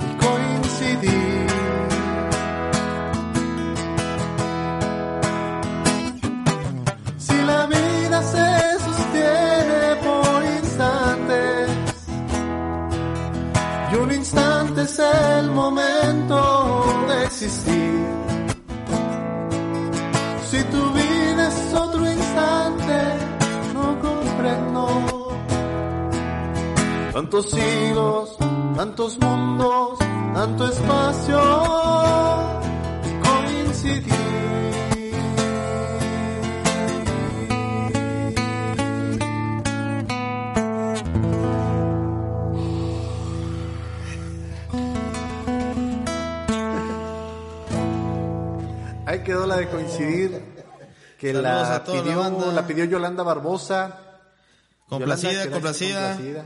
y coincidir. Es el momento de existir. Si tu vida es otro instante, no comprendo. Tantos siglos, tantos mundos, tanto espacio Ahí quedó la de coincidir. Que Saludos la pidió, la pidió Yolanda Barbosa. Complacida, Yolanda, complacida. complacida.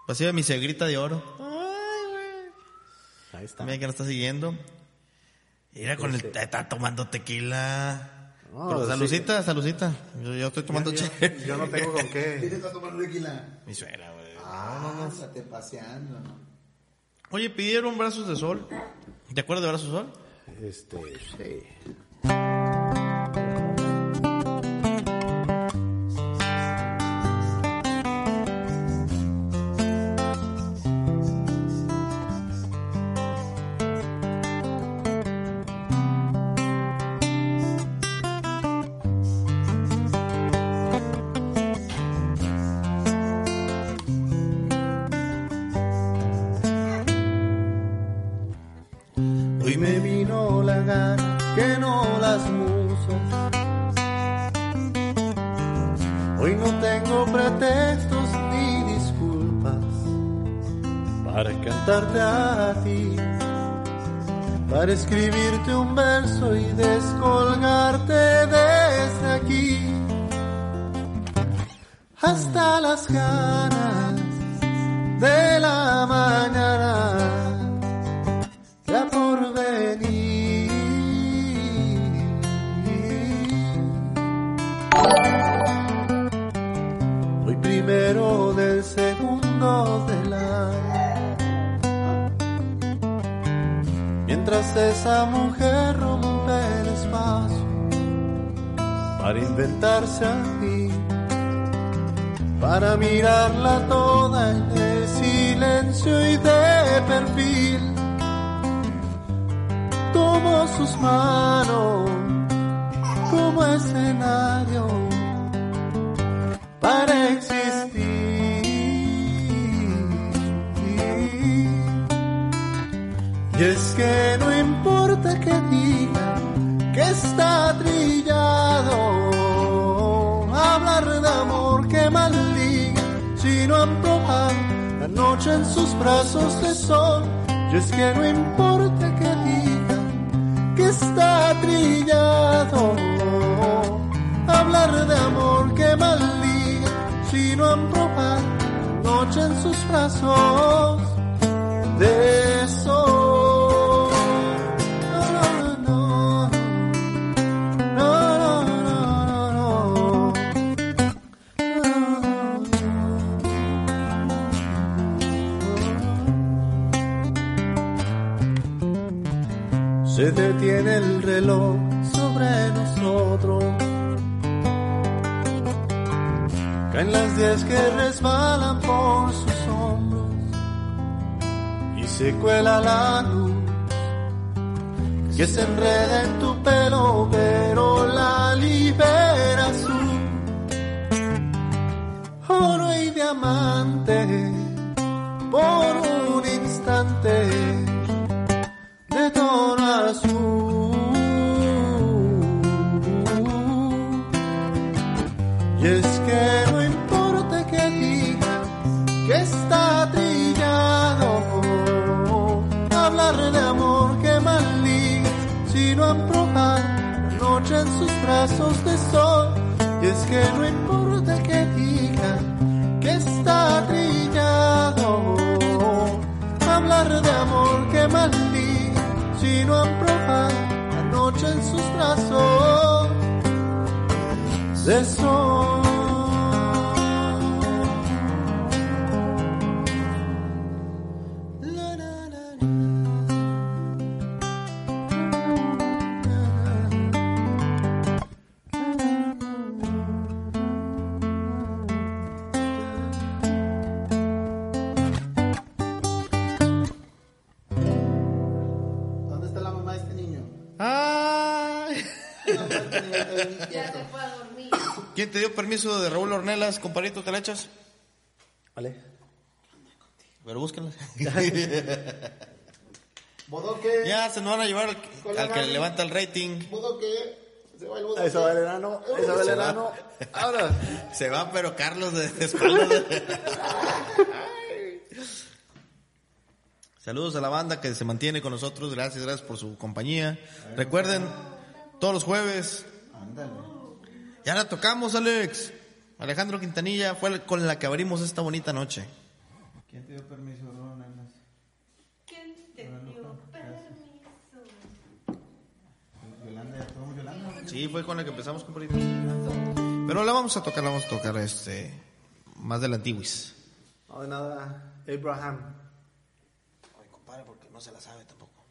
Complacida mi segrita de oro. Ahí está. Mira que nos está siguiendo. Mira con el... Está tomando tequila. No, Pero sí. salucita, salucita. Yo, yo estoy tomando Yo, che. yo no tengo con ¿Qué te qué. está tomando tequila? Mi suegra, güey. Ah, estate paseando, ¿no? Oye, pidieron brazos de sol. ¿Te acuerdas de brazos de sol? Este, sí. Brazos de sol. ¿Quién te dio permiso de Raúl Ornelas, compadrito, te la echas? Vale. Pero búsquenla. Bodoque. ya se nos van a llevar al, al que levanta el rating. Bodoque. Se va el bodoque. Eso va el enano, eso va el enano. Ahora. Se va, pero Carlos de, de espaldas. Saludos a la banda que se mantiene con nosotros. Gracias, gracias por su compañía. Recuerden, todos los jueves. Ya la tocamos, Alex. Alejandro Quintanilla fue con la que abrimos esta bonita noche. ¿Quién te dio permiso, no? ¿Quién te dio permiso? Yolanda, ¿ya tomamos Yolanda? Sí, fue con la que empezamos, compadrito. Pero la vamos a tocar, la vamos a tocar este más del antiguis. No de nada. Abraham. Ay, compadre, porque no se la sabe tampoco.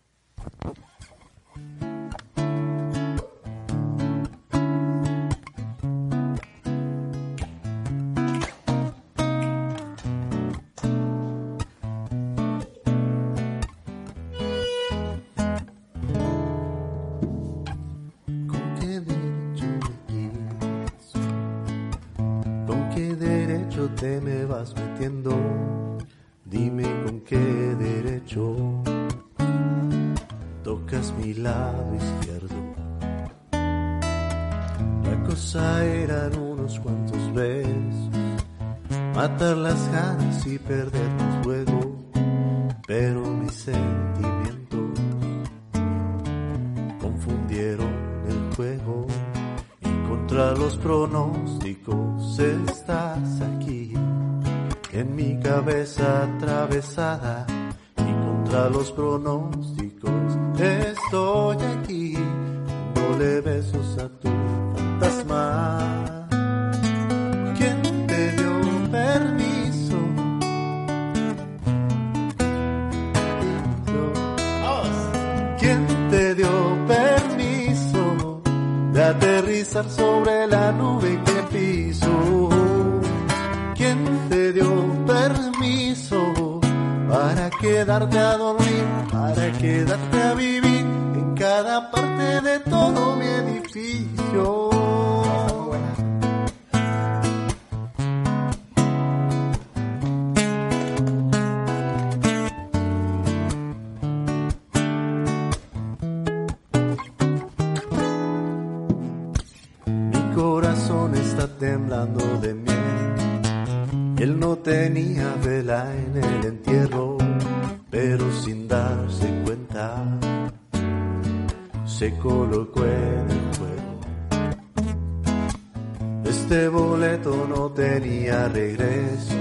Tenía regreso,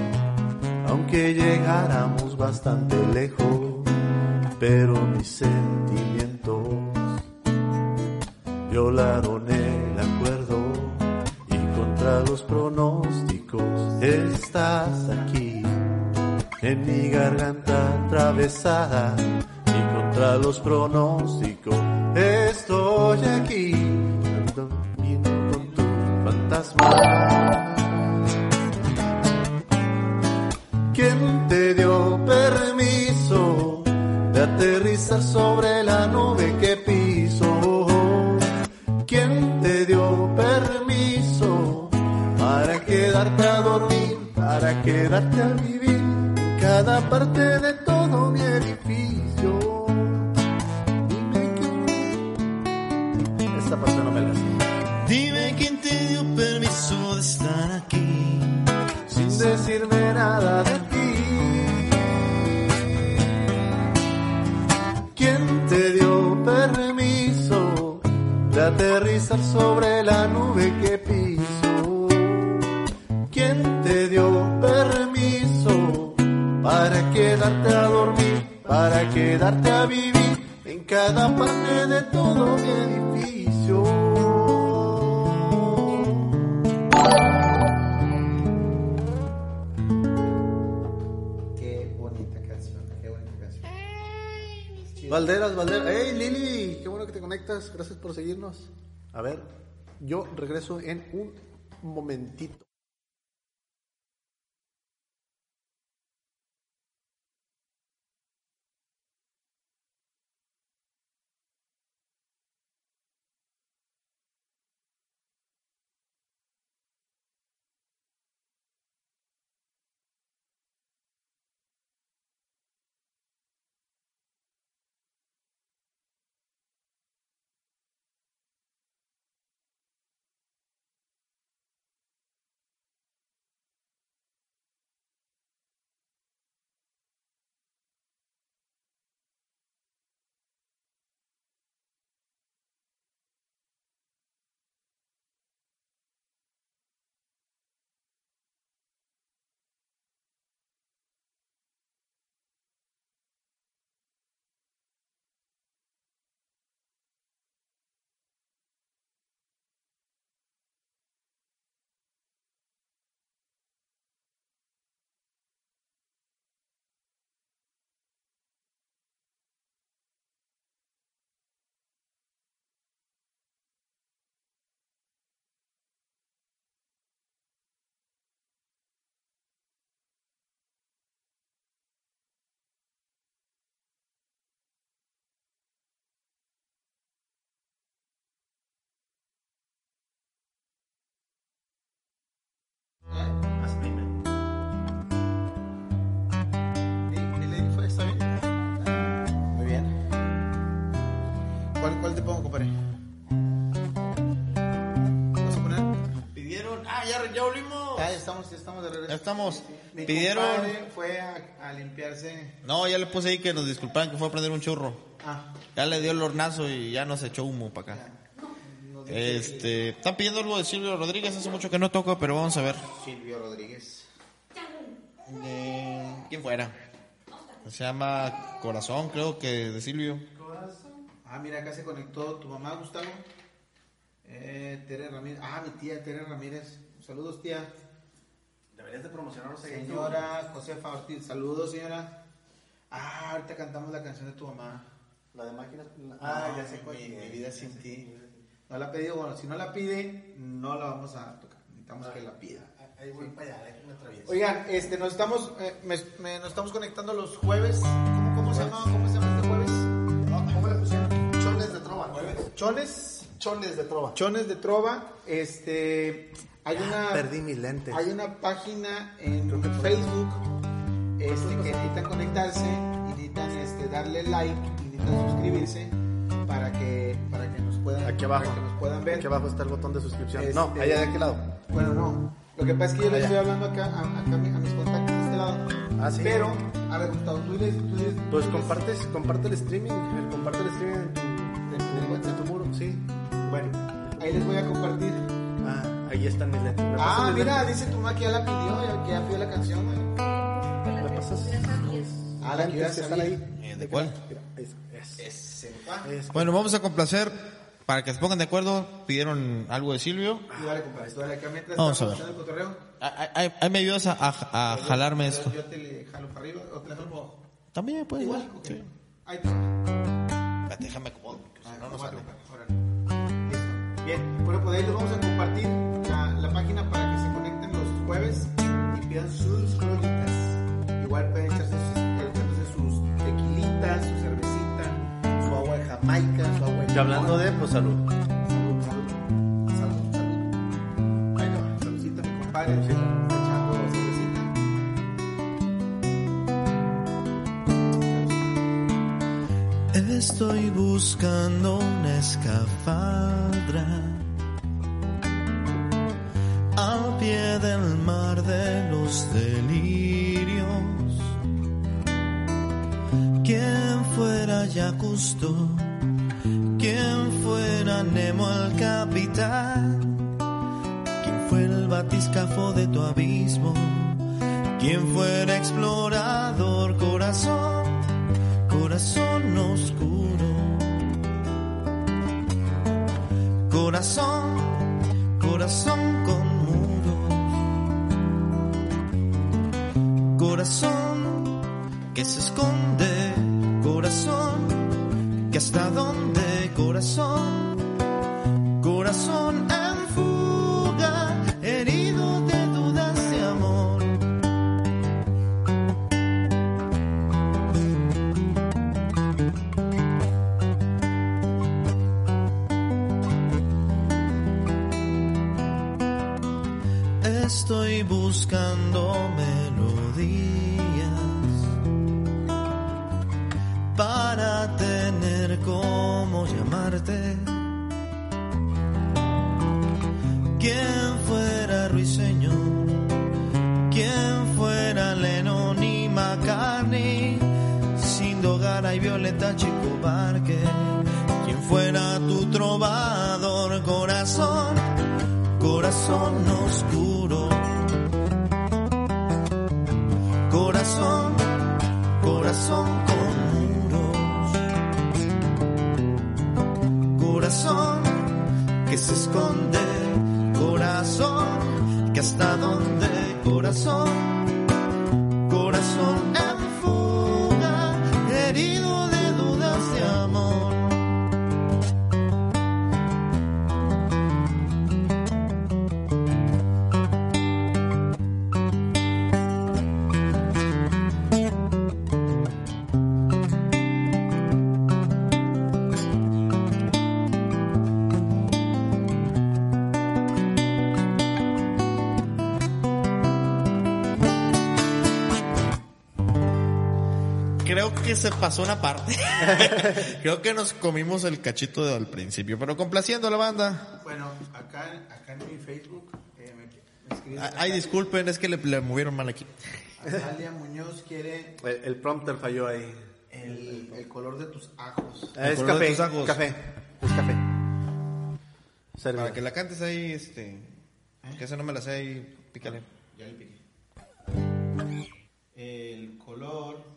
aunque llegáramos bastante lejos, pero mis sentimientos violaron el acuerdo y contra los pronósticos estás aquí en mi garganta atravesada y contra los pronósticos estoy aquí viendo con tu fantasma sobre la nube que piso? ¿Quién te dio permiso para quedarte a dormir, para quedarte a vivir cada parte de todo aterrizar sobre la nube que piso? ¿Quién te dio permiso para quedarte a dormir, para quedarte a vivir en cada parte de todo mi edificio. Qué bonita canción, qué bonita canción. Valderas, Valderas. ¡Hey, Lili! Te conectas. Gracias por seguirnos. A ver, yo regreso en un momentito. Estamos. Mi Pidieron. fue a, a limpiarse. No, ya le puse ahí que nos disculparan que fue a prender un churro. Ah, Ya le dio el hornazo y ya nos echó humo para acá. Este, están pidiendo algo de Silvio Rodríguez, hace mucho que no toco, pero vamos a ver. Silvio Rodríguez. De- ¿Quién fuera? Se llama Corazón, creo que de Silvio. Ah, mira, acá se conectó tu mamá, Gustavo. Eh, Tere Ramírez. Ah, mi tía Tere Ramírez. Saludos, tía. Deberías de promocionarnos. Señora Josefa Ortiz. Saludos, señora. Ah, ahorita cantamos la canción de tu mamá. La de máquinas. Ah, ya sé cuál. Mi, mi vida sin ti. No la ha pedido. Bueno, si no la pide, no la vamos a tocar. Necesitamos que la pida. Ahí voy para allá. Oigan, este, nos estamos, eh, me- me- nos estamos conectando los jueves. ¿Cómo, cómo se llama? ¿Cómo se llama este jueves? ¿Cómo le pusieron? Chones de trova. Chones. Chones de trova. Chones de Trova, este, hay una, Perdí mis lentes. hay una página en Facebook, este, que necesitan conectarse y necesitan, este, darle like y necesitan suscribirse para que, para que nos puedan, Aquí abajo. para que nos puedan ver. Aquí abajo está el botón de suscripción. Este- No, allá de aquel lado. Bueno, no. Lo que pasa es que yo le estoy hablando acá, a, acá mis contactos de este lado. Ah, sí. Pero, a ver, Gustavo, tú les, tú les, Pues tú compartes, comparte el streaming, el comparte el streaming en tu, ¿En tu en WhatsApp? tu muro, sí. Bueno, ahí les voy a compartir. Ah, ahí están mis. ¿Me Ah, mira, dice tu mamá que ya la pidió, ya- que ya pidió la canción, güey. ¿Me pasas? Ah, la que ya están ahí. Eh, ¿De cuál? Mira, ahí. Es- pa. es- Bueno, vamos a complacer, para que se pongan de acuerdo, pidieron algo de Silvio. Y dale, compadre, dale acá mientras Vamos a ver. haciendo el cotorreo. Ahí- Ahí ahí me ayudas a, a- a jalarme esto. Yo te le jalo para arriba o te le jalo. También puede Igual, igual. ok. Sí. Ahí te Déjame acomodo. Ah, no, no. Listo. Bien, bueno, pues ahí les vamos a compartir la, la página para que se conecten los jueves y pidan sus crónicas. Igual pueden echarse sus, tequilitas, su cervecita, su agua de Jamaica, su agua de Y hablando de, pues salud. Salud, salud. Salud, salud. Va, saludcita, mi compadre. Sí, Estoy buscando una escafandra al pie del mar de los delirios. Quien fuera Yacusto, quien fuera Nemo el capitán, quien fuera el batiscafo de tu abismo, quien fuera explorador corazón corazón oscuro, corazón, corazón con muros, corazón que se esconde, corazón que hasta dónde, corazón, corazón Estoy que se pasó una parte. Creo que nos comimos el cachito del principio, pero complaciendo a la banda. Bueno, acá, acá en mi Facebook eh, me, Ah, Ay, disculpen, es que le, le movieron mal aquí. Natalia Muñoz quiere El, el prompter falló ahí. el, el color de tus ajos. Ah, es color de café, tus ojos. café, es café. Para que la cantes ahí, este. Que esa no me la sé ahí, pícale. Ya le piqué. El color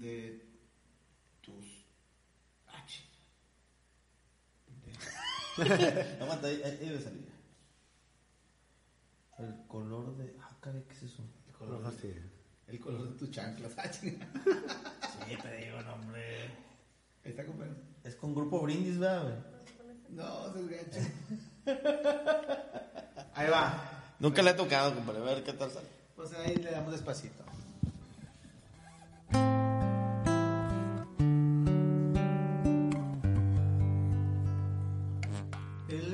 de tus ah, ching. Aguanta, ahí, ahí debe salir. El color de. Ah, caray, ¿qué es eso? el color, de, sí. el color de tus chanclas. Ah. Sí, te digo, no, hombre. Ahí está, compadre. Es con grupo Brindis, ¿verdad? No, se gacho. Ahí va. Nunca le he tocado, compadre. A ver qué tal sale. Pues ahí le damos despacito.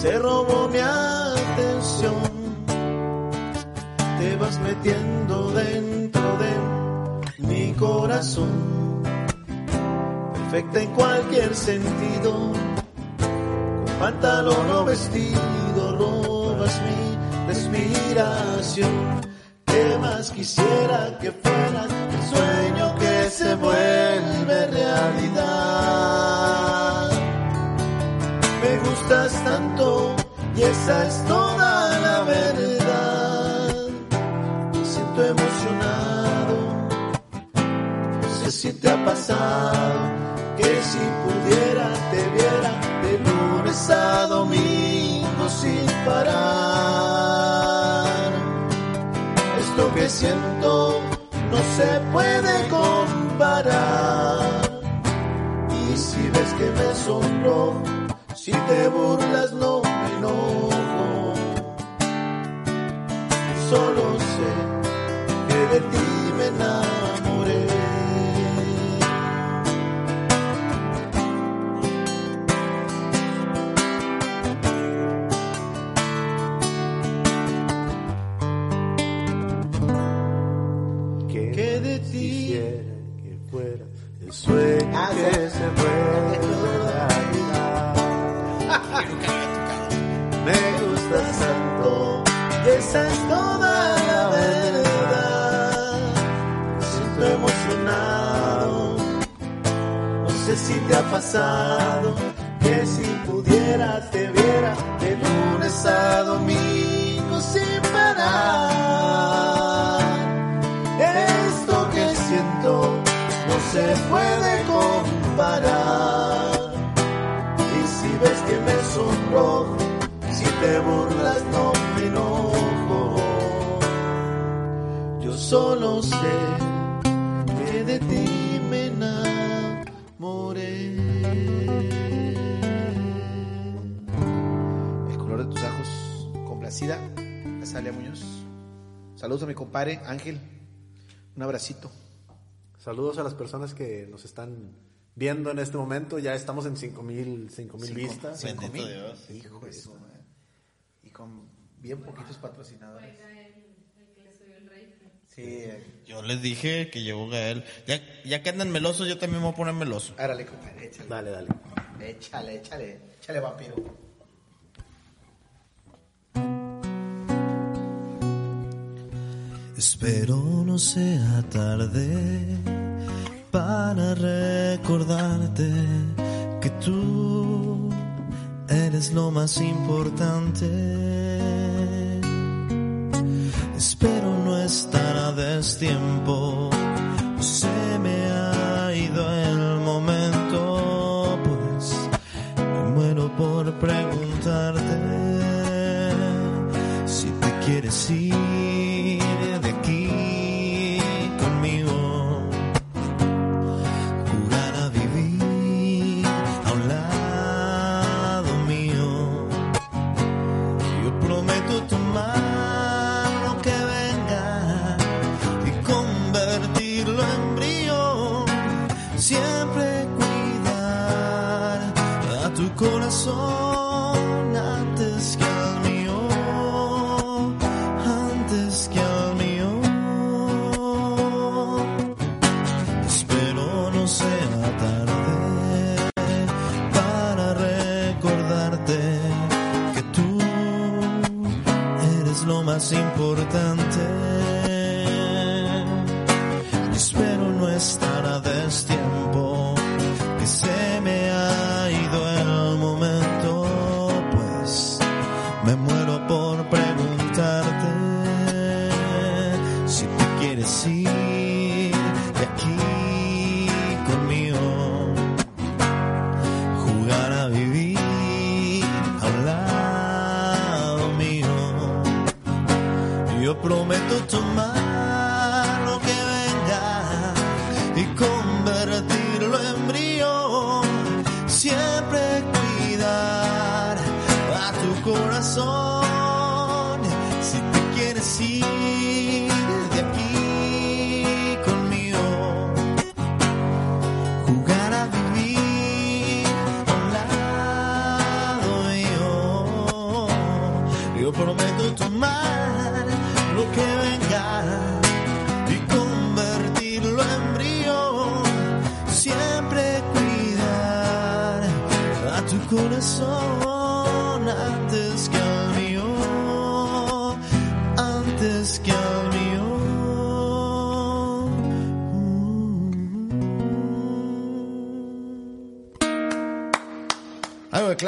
se robó mi atención. Te vas metiendo dentro de mi corazón. Perfecta en cualquier sentido. Con pantalón o vestido robas mi respiración. ¿Qué más quisiera que fueras el sueño que se vuelve Tanto y esa es toda la verdad. Me siento emocionado, no sé si te ha pasado que si pudiera te viera de lunes a domingo sin parar. Esto que siento no se puede comparar. Y si ves que me sonrojo, si te burlas no me enojo. Solo sé que de ti me enamoré. Que, Que de ti quisiera que el sueño Ah, que sí. se vuelve es toda la verdad. Me siento emocionado, no sé si te ha pasado que si pudiera te viera de lunes a domingo sin parar. Esto que siento no se puede comparar. Y si ves que me sonrojo, si te burlas no me enojo. Solo sé que de ti me enamoré. El color de tus ojos, complacida, Azalia Muñoz. Saludos a mi compadre Ángel. Un abracito. Saludos a las personas que nos están viendo en este momento. Ya estamos en 5000 5000 vistas. Bendito Cinco mil. Dios. Hijo de su madre. Y con bien poquitos patrocinadores. Sí, eh, Yo les dije que llegó Gael. Ya, ya que andan melosos, yo también me voy a poner meloso. árale, compadre, échale. Dale, dale. Échale, échale. Échale, vampiro. Espero no sea tarde para recordarte que tú eres lo más importante. Espero no estar a destiempo, se me ha ido el momento, pues me muero por preguntarte si te quieres ir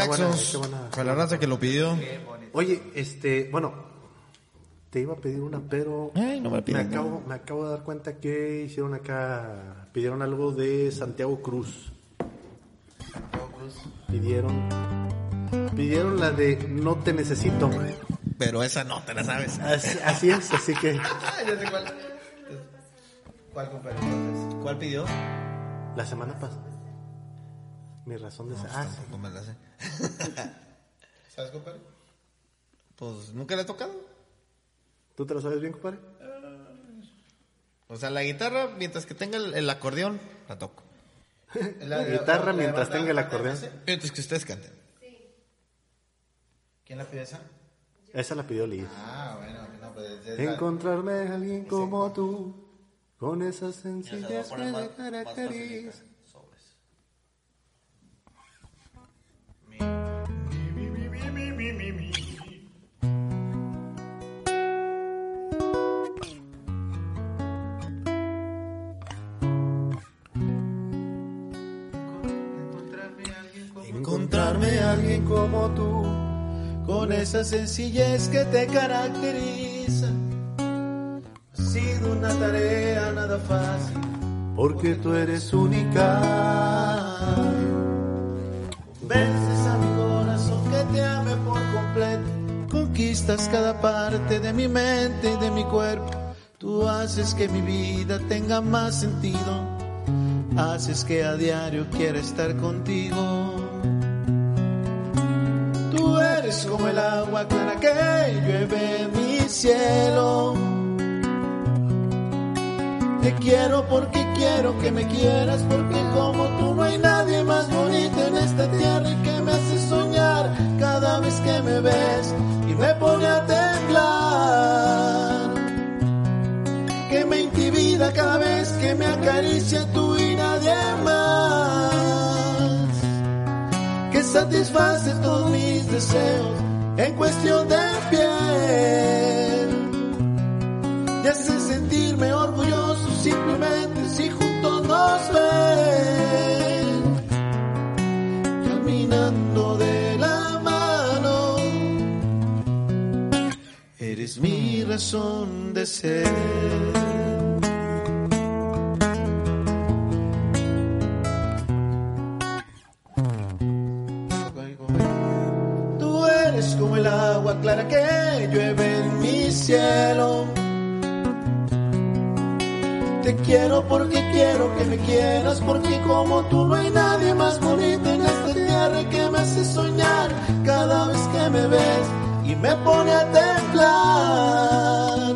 claxons, para la raza que lo pidió. Oye, este, bueno, te iba a pedir una, pero Ay, no me acabo, me acabo de dar cuenta que hicieron acá, pidieron algo de Santiago Cruz. Pidieron, pidieron la de No te necesito. Pero esa no te la sabes. Así, así es, así que Ah, ya sé cuál. ¿Cuál, ¿Cuál pidió? la semana pasada. Mi razón de ser. Ah, sí. Tampoco me la sé. ¿Sabes, compadre? Pues nunca le he tocado. ¿Tú te lo sabes bien, compadre? O sea, la guitarra, mientras que tenga el, el acordeón, la toco. La, Guitarra mientras tenga el acordeón. Mientras que ustedes canten. ¿Quién la pide esa? Esa la pidió Liz. Ah, bueno, no, pues es la- Encontrarme a alguien como tú, Con esa sencillez que caracteriza. Encontrarme a alguien como tú, con esa sencillez que te caracteriza. Ha sido una tarea nada fácil, Porque tú eres única. Vences a mi corazón que te ame por completo. Conquistas cada parte de mi mente y de mi cuerpo. Tú haces que mi vida tenga más sentido. Haces que a diario quiera estar contigo. Eres como el agua clara que llueve mi cielo. Te quiero porque quiero que me quieras, porque como tú no hay nadie más bonito en esta tierra y que me hace soñar cada vez que me ves y me pone a temblar. Que me intimida cada vez que me acaricia tú satisface todos mis deseos en cuestión de piel. Y hace sentirme orgulloso simplemente si juntos nos ven. Caminando de la mano eres mi razón de ser que llueve en mi cielo. Te quiero porque quiero que me quieras, porque como tú no hay nadie más bonito en esta tierra que me hace soñar cada vez que me ves y me pone a temblar.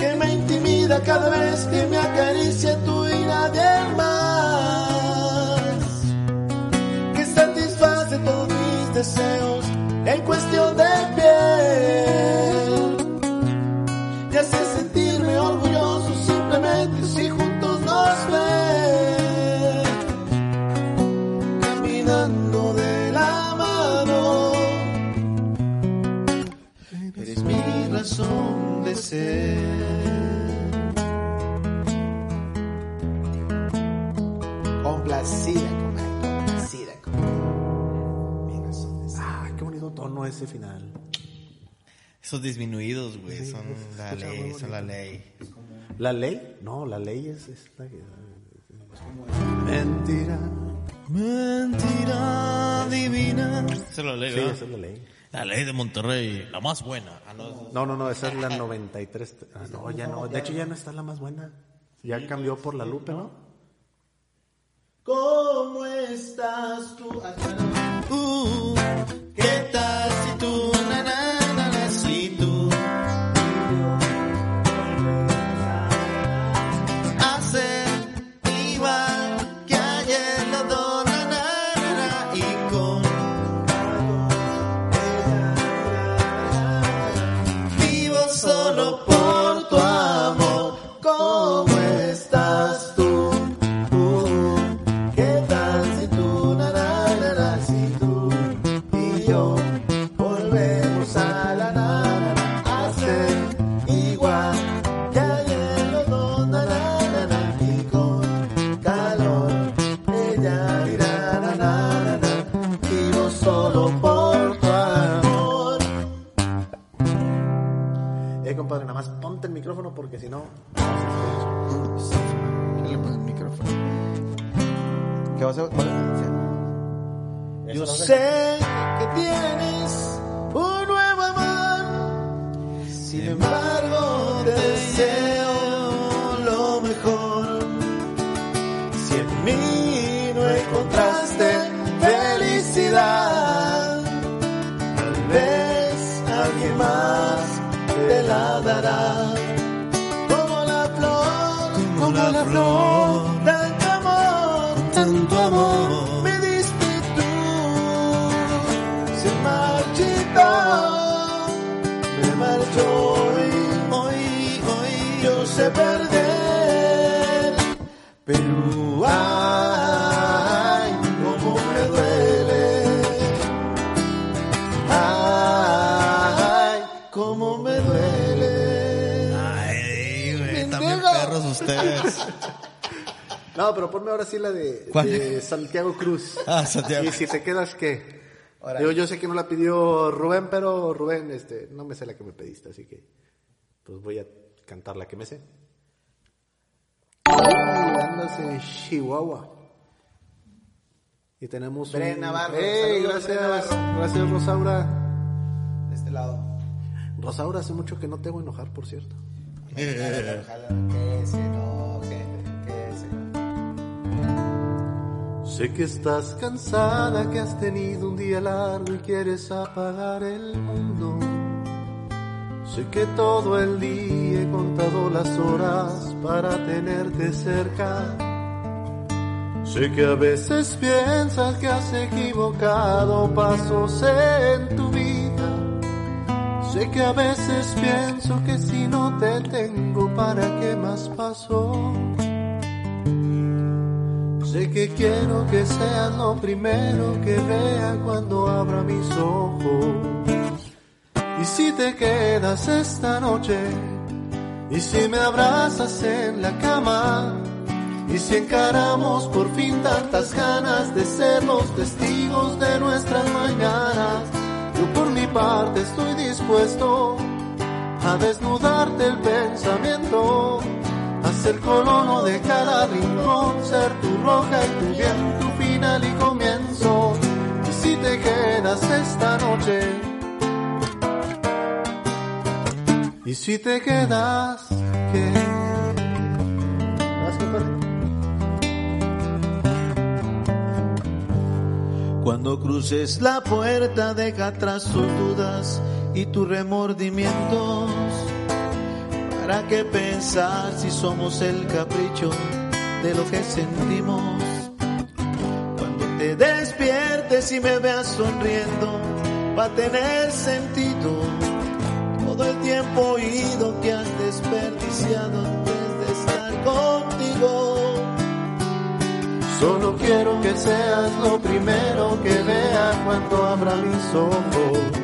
Que me intimida cada vez que me acaricia tú y nadie más que satisface todos mis deseos en cuestión de piel. Y hace sentirme orgulloso simplemente si juntos nos ven. Caminando de la mano. Eres mi razón de ser. Tono ese final. Esos disminuidos, güey, Sí, son se la ley, son la ley. ¿La ley? No, la ley es esta. que- Mentira. Mentira divina. Esa es la ley, Sí, ¿verdad? esa es la ley. La ley de Monterrey, la más buena. Ah, no, No, no, no, esa es la 93. Ah, no, ya no. De hecho, ya no está la más buena. Ya cambió por la Lupe, ¿no? ¿Cómo estás tú? No. Uh, ¿Qué tal si tú, Yo sé que tienes ustedes. No, pero ponme ahora sí la de, Santiago Cruz. Ah, Santiago. Y si te quedas, ¿qué? Digo, yo sé que no la pidió Rubén, pero Rubén, este, no me sé la que me pediste, así que pues voy a cantar la que me sé. Ay, andas en Chihuahua. Y tenemos Bren un... Navarro. ¡Ey, Saludos, Bren gracias! Navarro. Gracias, Rosaura. De este lado. Rosaura, hace mucho que no te voy a enojar, por cierto. Que Sé que estás cansada, que has tenido un día largo y quieres apagar el mundo. Sé que todo el día he contado las horas para tenerte cerca. Sé que a veces piensas que has equivocado pasos en tu vida. Sé que a veces pienso que si no te tengo, ¿para qué más paso? Sé que quiero que seas lo primero que vea cuando abra mis ojos. Y si te quedas esta noche, y si me abrazas en la cama, y si encaramos por fin tantas ganas de ser los testigos de nuestras mañanas, yo por mi parte estoy dispuesto a desnudarte el pensamiento, a ser colono de cada rincón, ser tu roja y tu bien, tu final y comienzo. Y si te quedas esta noche, y si te quedas, ¿qué? ¿Vas, compadre? Cuando cruces la puerta, deja atrás tus dudas y tus remordimientos. ¿Para qué pensar si somos el capricho de lo que sentimos? Cuando te despiertes y me veas sonriendo, va a tener sentido todo el tiempo oído que has desperdiciado antes de estar contigo. Solo quiero que seas lo primero que vea cuando abra mis ojos.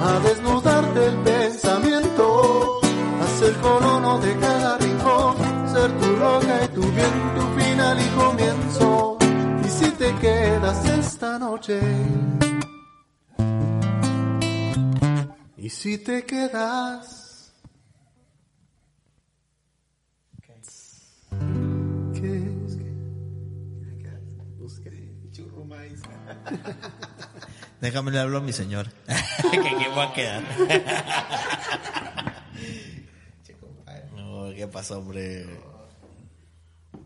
a desnudarte el pensamiento, a ser colono de cada rincón, ser tu roca y tu bien, tu final y comienzo. Y si te quedas esta noche, y si te quedas, ¿qué es que? Busca. Churrumais. Déjame le hablo a mi señor. que aquí voy a quedar. No, ¿qué pasó, hombre?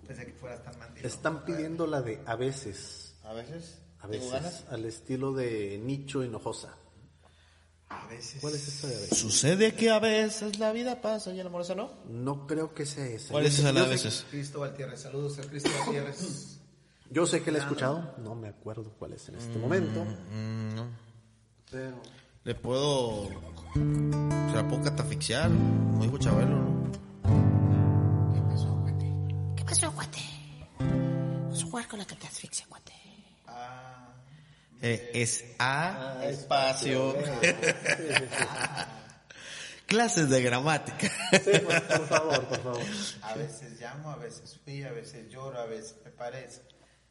Pensé que fueras tan mandilo. Están pidiendo la de a veces. A veces. A ¿Tengo veces, ganas? al estilo de Nicho Hinojosa. A veces. ¿Cuál es esta de a veces? Sucede que a veces la vida pasa y el amor no. No creo que sea esa. ¿Cuál es esa de a veces? Cristóbal Tierres. Saludos a Cristóbal Tierres. Yo sé que la he escuchado, no me acuerdo cuál es en este momento. Mm, no. Pero Le puedo. Se la puedo catafixiar. Muy dijo Chabelo, ¿no? ¿Qué pasó, cuate? Vamos a jugar con la que te asfixia, cuate. Eh, es A espacio. Clases de gramática. Sí, por, por favor, por favor. A veces llamo, a veces fui, a veces lloro, a veces me parece.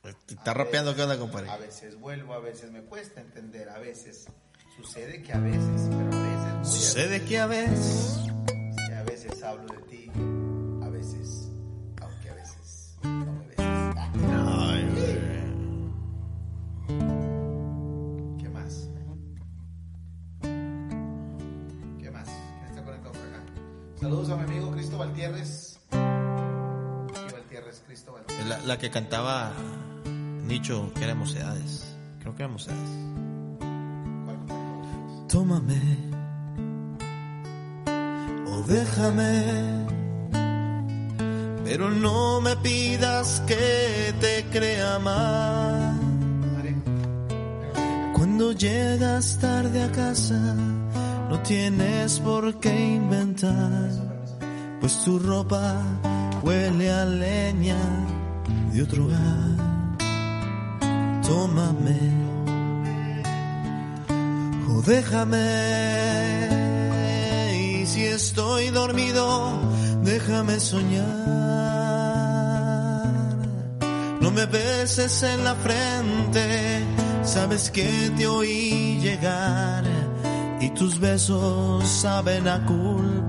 Está rapeando, ¿qué onda, compadre? A veces vuelvo, a veces me cuesta entender, a veces sucede que a veces, pero a veces muy a Sucede que a veces... Sí, a veces hablo de ti, a veces, aunque a veces no me beses. Ay, güey. ¿Qué más? ¿Qué más? ¿Quién está conectado por acá? Saludos a mi amigo Cristo Valtierres. Sí, Valtierres, Cristo Valtierres. La, la que cantaba Nicho, que era Mocedades. Creo que. ¿Cuál compañero? Tómame o déjame, pero no me pidas que te crea más. Cuando llegas tarde a casa, no tienes por qué inventar, pues tu ropa huele a leña de otro hogar. Tómame o déjame, y si estoy dormido, déjame soñar. No me beses en la frente, sabes que te oí llegar y tus besos saben a culpabilidad.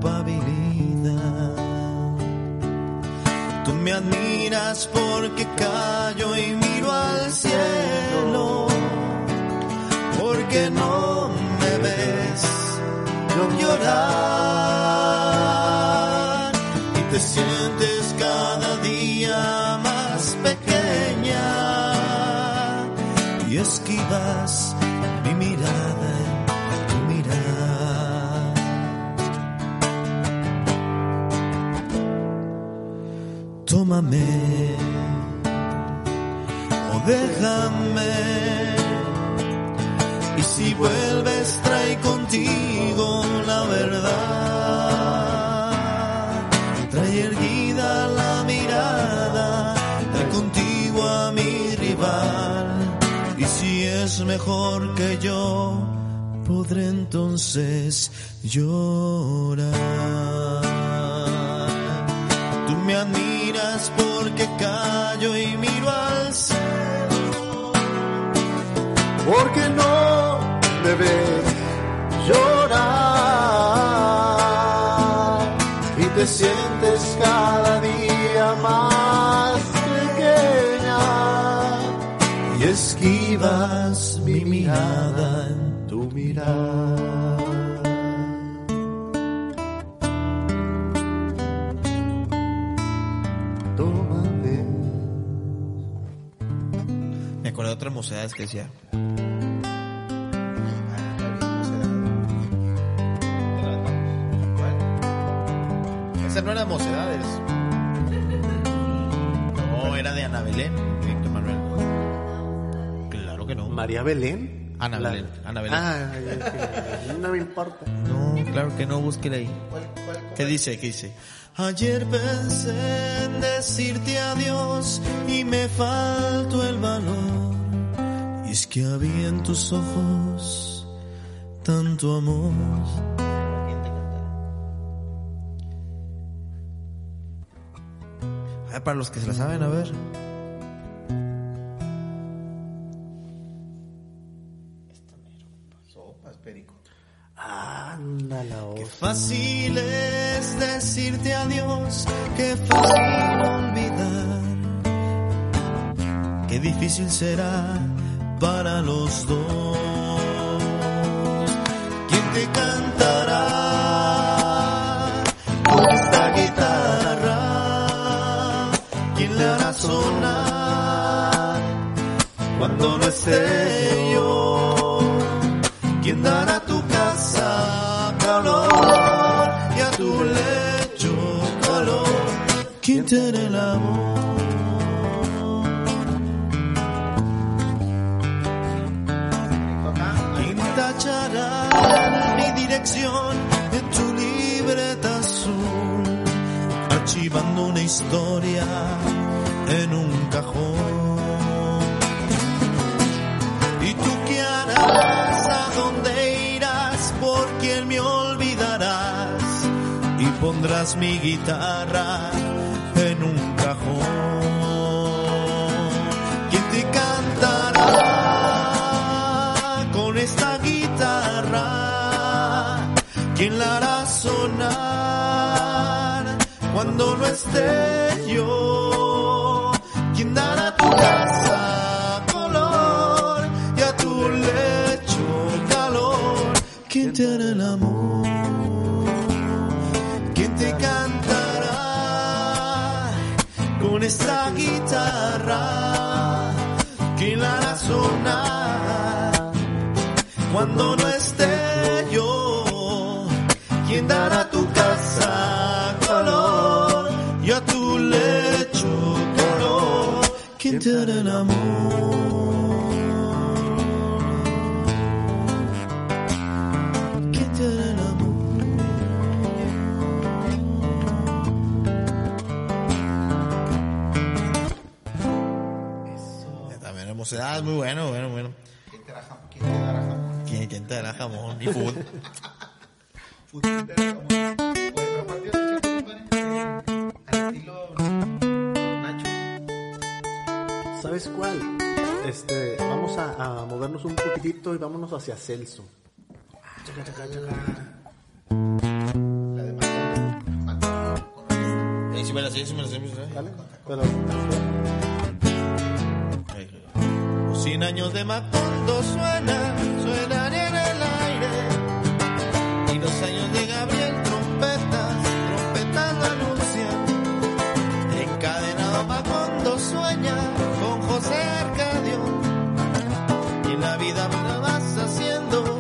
Me admiras porque callo y miro al cielo, porque no me ves llorar y te sientes cada día más pequeña. Y esquivas mi mirada, Tómame o déjame y si vuelves trae contigo la verdad. Trae erguida la mirada, trae contigo a mi rival. Y si es mejor que yo, podré entonces llorar. Porque no me ves llorar y te sientes cada día más pequeña y esquivas mi mirada en tu. Tómate. Me acordé de otra Mocedades que decía... Esa no era Mocedades. No, era de Ana Belén, Víctor Manuel. Claro que no. María Belén. Ana La- Belén, Ana Belén. Ah, no me importa. No, claro que no, búsquela ahí. ¿Qué dice? ¿Qué dice? Ayer pensé en decirte adiós y me faltó el valor. Y es que había en tus ojos tanto amor. Ah, para los que se la saben, a ver. Sopas, perico. Anda la Qué fácil es decirte adiós, qué fácil olvidar. Qué difícil será para los dos. ¿Quién dará a tu casa calor y a tu lecho calor? ¿Quién tiene el amor? ¿Quién tachará mi dirección en tu libreta azul? Archivando una historia en un cajón. Pondrás mi guitarra en un cajón. ¿Quién te cantará con esta guitarra? ¿Quién la hará sonar cuando no esté yo? Muy bueno, bueno, bueno. ¿Quién te dará jamón? ¿Quién, quién te dará jamón y food? Fut- ¿quién te dará jamón? Oye, pero partido de chico, compadre. Al estilo Nacho. ¿Sabes cuál? Este, vamos a, a movernos un poquitito y vámonos hacia Celso. La de Matón. Matón. Correcto. Ahí sí me la sé, sí me la sé, sí me la sé. ¿Vale? Pero, 100 años de Macondo suenan, suenan en el aire. Y los años de Gabriel trompetas, trompetas anuncian. Encadenado Macondo sueña con José Arcadio. Y la vida me vas haciendo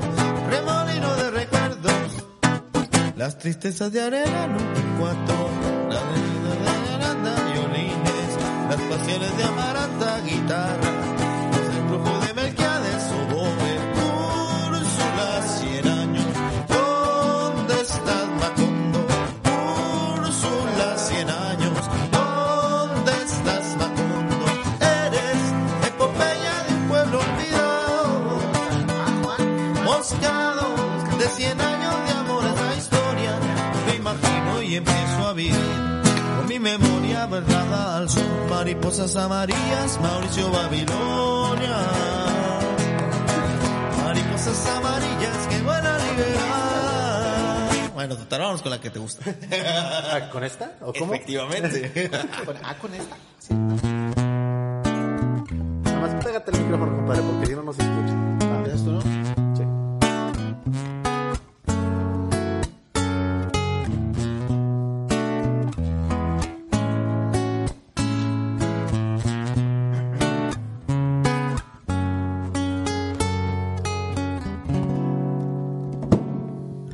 remolino de recuerdos. Las tristezas de arena cuatro, la de violines, las pasiones de Amaranta, guitarra, y empiezo a vivir con mi memoria verdad al sur mariposas amarillas Mauricio Babilonia mariposas amarillas que van a liberar bueno total vamos con la que te gusta Ah, ¿Con esta? ¿O cómo? efectivamente Ah, con esta. Nada más pégate el micrófono, compadre, porque si no, no se escucha.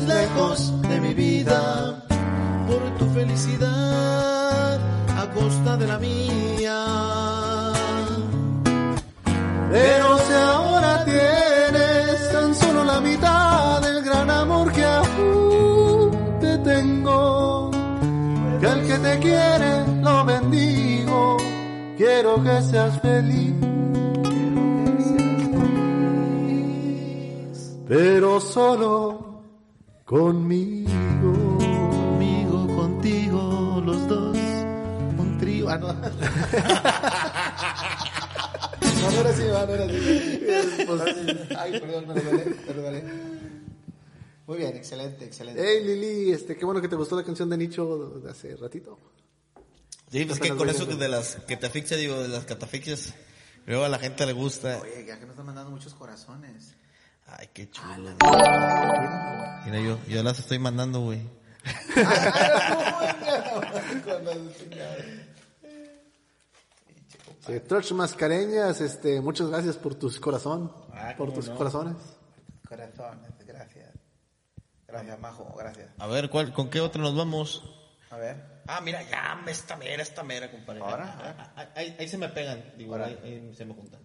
Lejos de mi vida. Por tu felicidad a costa de la mía. Pero si ahora tienes tan solo la mitad del gran amor que aún te tengo, que el que te quiere lo bendigo, quiero que seas feliz. Pero solo conmigo. Conmigo, contigo, los dos. Un trío. Ah, no. no, no era así, no, no era así. Ay, perdón, perdónale, perdónale. Muy bien, excelente, excelente. Hey Lili, este, qué bueno que te gustó la canción de Nicho de hace ratito. Sí, pues que Apenas con eso de las que te asfixia, digo, de las catafixias, luego a la gente le gusta. Oye, ya que nos están mandando muchos corazones. Ay, qué chulo. Mira, yo, yo las estoy mandando, güey. Sí, Troch Mascareñas, este, muchas gracias por tus corazón, Ah, por tus no. corazones. Corazones, gracias. Gracias, Majo, gracias. A ver, ¿cuál, ¿con qué otro nos vamos? A ver. Ah, mira, ya, esta mera, esta mera, compadre. Ahora, Ah, ah, ah, Ahí, ahí se me pegan, digo, ahí se me juntan.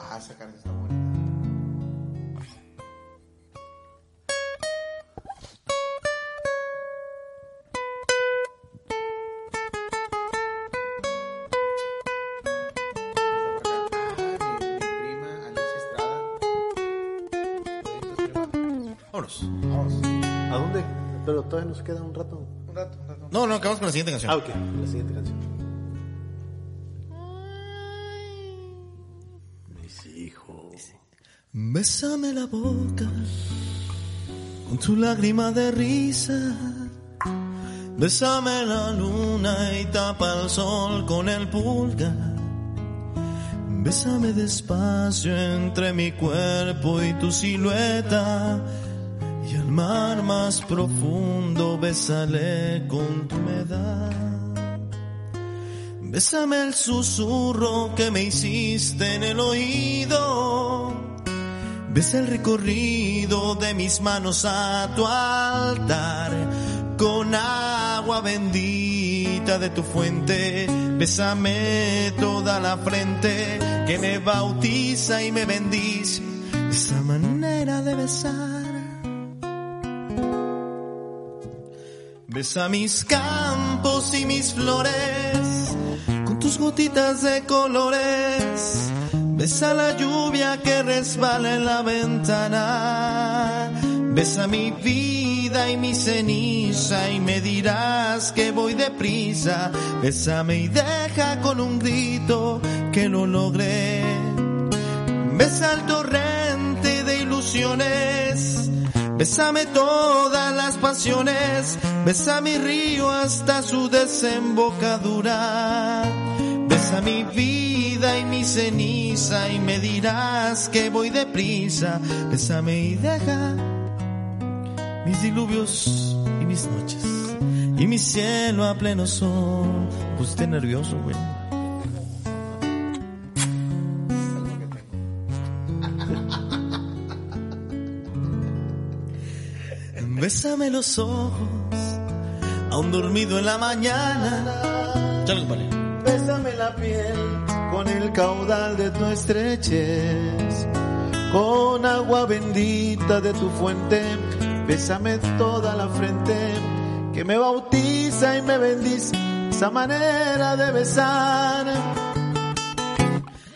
Ah, esa carta está bonita. Ah, mi, mi prima Alicia Estrada. Vámonos. Vamos, ¿A dónde? Pero todavía nos queda un rato. un rato, un rato. No, no, acabamos con la siguiente canción. Ah, ok, la siguiente canción. Bésame la boca con tu lágrima de risa. Bésame la luna y tapa el sol con el pulgar. Bésame despacio entre mi cuerpo y tu silueta. Y al mar más profundo bésale con tu humedad. Bésame el susurro que me hiciste en el oído. Besa el recorrido de mis manos a tu altar. Con agua bendita de tu fuente. Bésame toda la frente que me bautiza y me bendice. Esa manera de besar. Besa mis campos y mis flores con tus gotitas de colores. Besa la lluvia que resbala en la ventana. Besa mi vida y mi ceniza y me dirás que voy deprisa. Bésame y deja con un grito que lo logré. Besa el torrente de ilusiones. Bésame todas las pasiones, besa mi río hasta su desembocadura. Besa mi vida y mi ceniza y me dirás que voy deprisa. Bésame y deja mis diluvios y mis noches y mi cielo a pleno sol. Pues estoy nervioso, güey. Bésame los ojos, aún dormido en la mañana. Charles Vale. Bésame la piel con el caudal de tu estrechez, con agua bendita de tu fuente. Bésame toda la frente que me bautiza y me bendice. Esa manera de besar.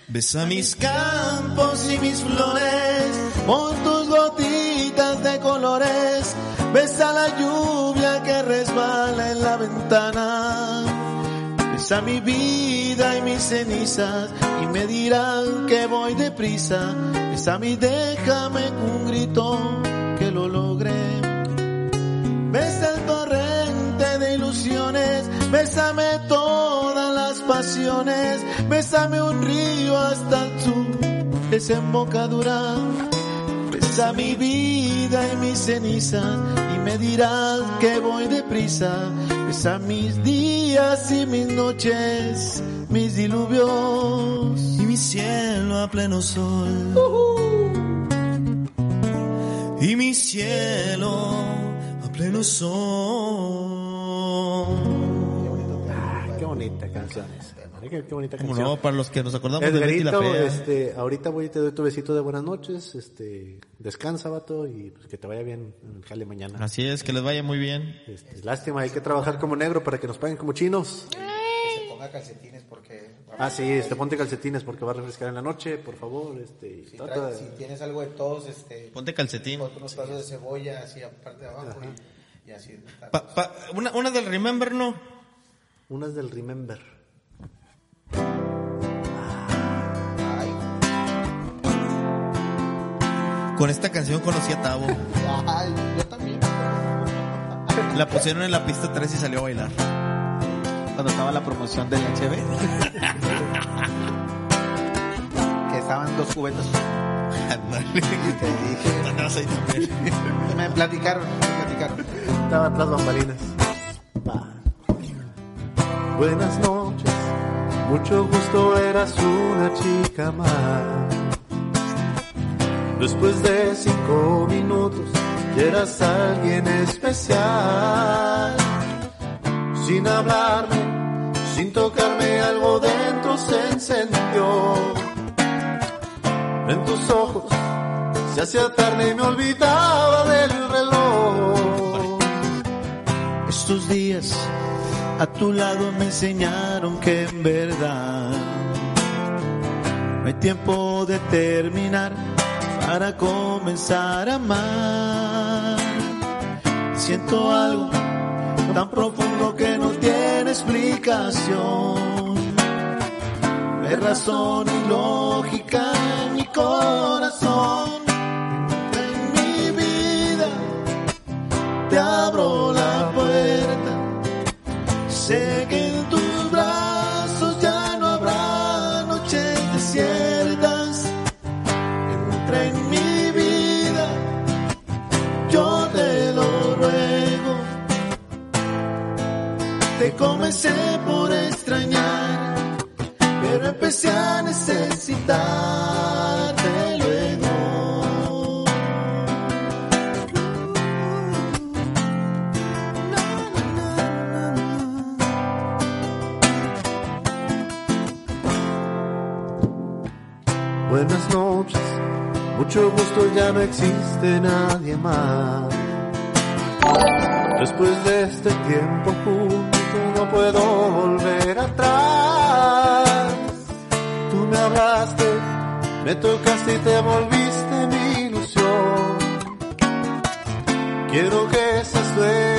Besa mis campos y mis flores. Con tus gotitas de colores, besa la lluvia que resbala en la ventana. Besa mi vida y mis cenizas y me dirán que voy deprisa. Besa mi déjame un grito que lo logré. Besa el torrente de ilusiones, bésame todas las pasiones, bésame un río hasta su desembocadura. Besa mi vida y mis cenizas y me dirás que voy deprisa. Besa mis días y mis noches, mis diluvios y mi cielo a pleno sol. Y mi cielo a pleno sol. Qué bonita canción esa. Qué, qué bonita Como canción. no, para los que nos acordamos de Betty la Edgarito, Fea. este, ahorita voy y te doy tu besito de buenas noches, este, descansa, vato, y pues que te vaya bien en el jale mañana. Así es, que les vaya muy bien. Este, lástima, hay que trabajar como negro para que nos paguen como chinos. Que se ponga calcetines porque... Ah, sí, este, ponte calcetines porque va a refrescar en la noche, por favor, este, Si, trata de- si tienes algo de tos, este, Ponte calcetín. ponte unos pedazos de cebolla así aparte de abajo y, y así. Pa- pa- una, una del Remember, ¿no? unas del Remember. Ay, Con esta canción conocí a Tavo. ay, yo también. La pusieron en la pista 3 y salió a bailar. Cuando estaba la promoción del HB. que estaban dos cubetas. Me platicaron, me platicaron. Estaba atrás bambalinas. Buenas noches, mucho gusto, eras una chica más. Después de cinco minutos, eras alguien especial. Sin hablarme, sin tocarme, algo dentro se encendió. En tus ojos se hacía tarde y me olvidaba del reloj. Estos días a tu lado me enseñaron que en verdad no hay tiempo de terminar para comenzar a amar. Siento algo tan profundo que no tiene explicación. No razón y lógica en mi corazón. En mi vida te abro la. Sé que en tus brazos ya no habrá noches desiertas. Entra en mi vida, yo te lo ruego. Te comencé por extrañar, pero empecé a necesitarte mucho gusto, ya no existe nadie más. Después de este tiempo juntos no puedo volver atrás. Tú me hablaste, me tocaste y te volviste mi ilusión. Quiero que seas dueña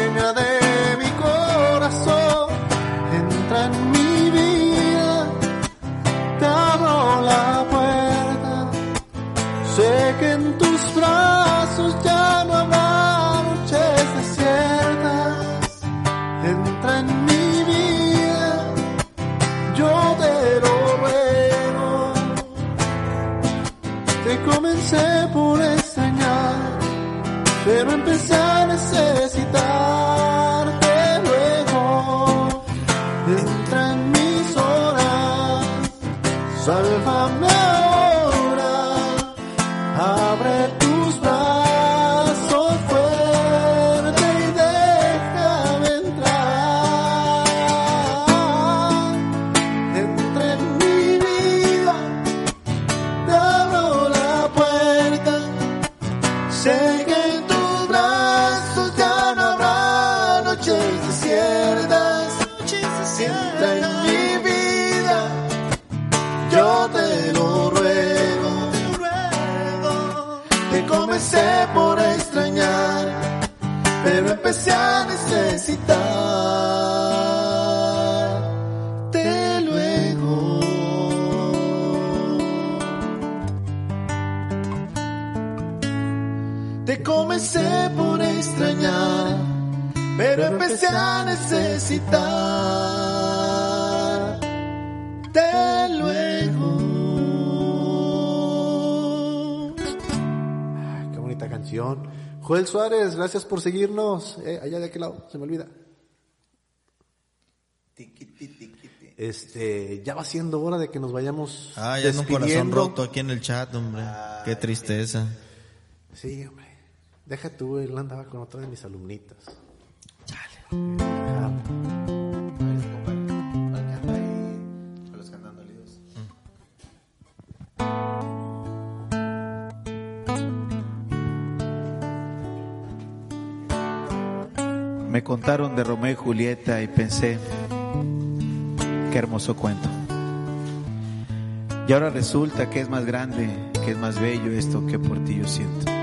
necesitar. Te luego. Qué bonita canción. Joel Suárez, gracias por seguirnos. Eh, allá de aquel lado, se me olvida. Este, ya va siendo hora de que nos vayamos. Ah, ya ando un corazón roto aquí en el chat, hombre. Qué tristeza. Sí, hombre. Deja tú, él andaba con otra de mis alumnitas. Me contaron de Romeo y Julieta y pensé, qué hermoso cuento. Y ahora resulta que es más grande, que es más bello esto que por ti yo siento.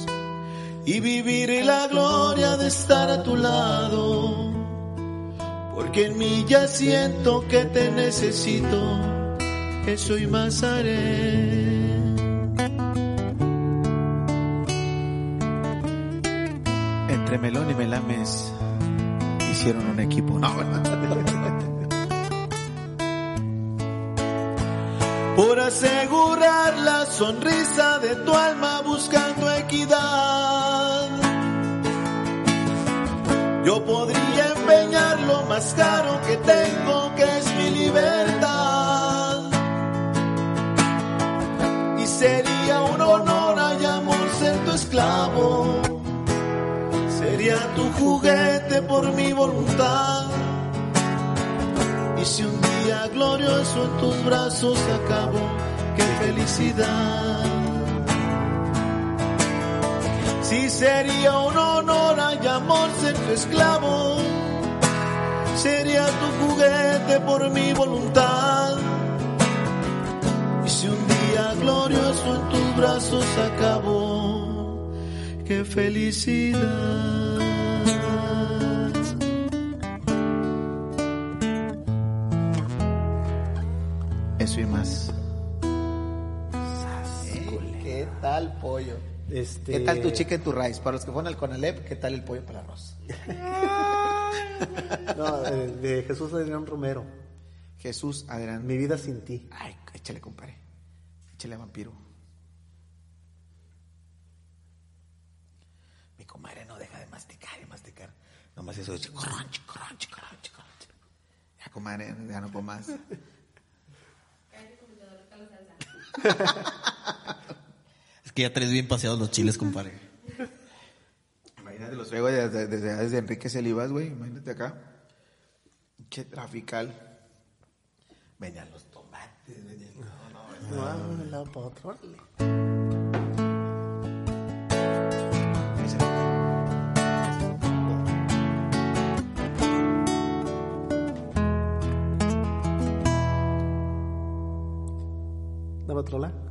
y vivir la gloria de estar a tu lado. Porque en mí ya siento que te necesito, eso y más haré. Entre Melón y Melames hicieron un equipo. No, Por asegurar la sonrisa de tu alma buscando equidad. Yo podría empeñar lo más caro que tengo, que es mi libertad. Y sería un honor y amor ser tu esclavo. Sería tu juguete por mi voluntad. Y si un día glorioso en tus brazos acabo, qué felicidad. Si sería un honor y amor ser tu esclavo, sería tu juguete por mi voluntad. Y si un día glorioso en tus brazos acabo, qué felicidad. Eso y más. ¿Qué tal pollo? Este, ¿Qué tal tu chicken tu rice? Para los que fueron al Conalep, ¿qué tal el pollo para el arroz? No, eh, de Jesús Adrián Romero. Jesús, adelante. Mi vida sin ti. Ay, échale, compadre. Échale vampiro. Mi comadre no deja de masticar y masticar. Nomás eso de crunch, crunch, crunch, crunch. Ya, comadre, ya no puedo más. Es que ya traes bien paseados los chiles, compadre. Imagínate los traigo desde, desde, desde Enrique Celibas, güey. Imagínate acá. Che trafical. Venían los tomates, venían... No, no, no, pa' otro. Dame otro la.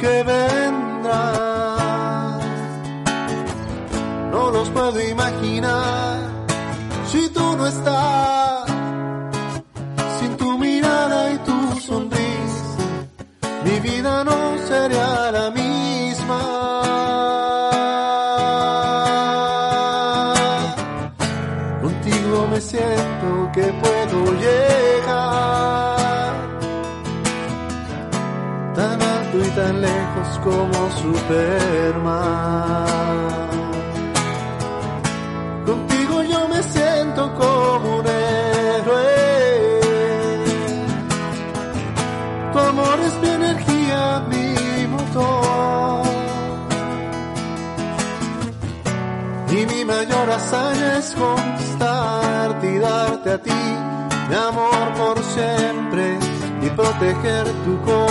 que vendrán. No los puedo imaginar si tú no estás. Sin tu mirada y tu sonrisa, mi vida no sería la misma. fui tan lejos como Superman. Contigo yo me siento como un héroe. Tu amor es mi energía, mi motor. Y mi mayor hazaña es constarte y darte a ti mi amor por siempre y proteger tu corazón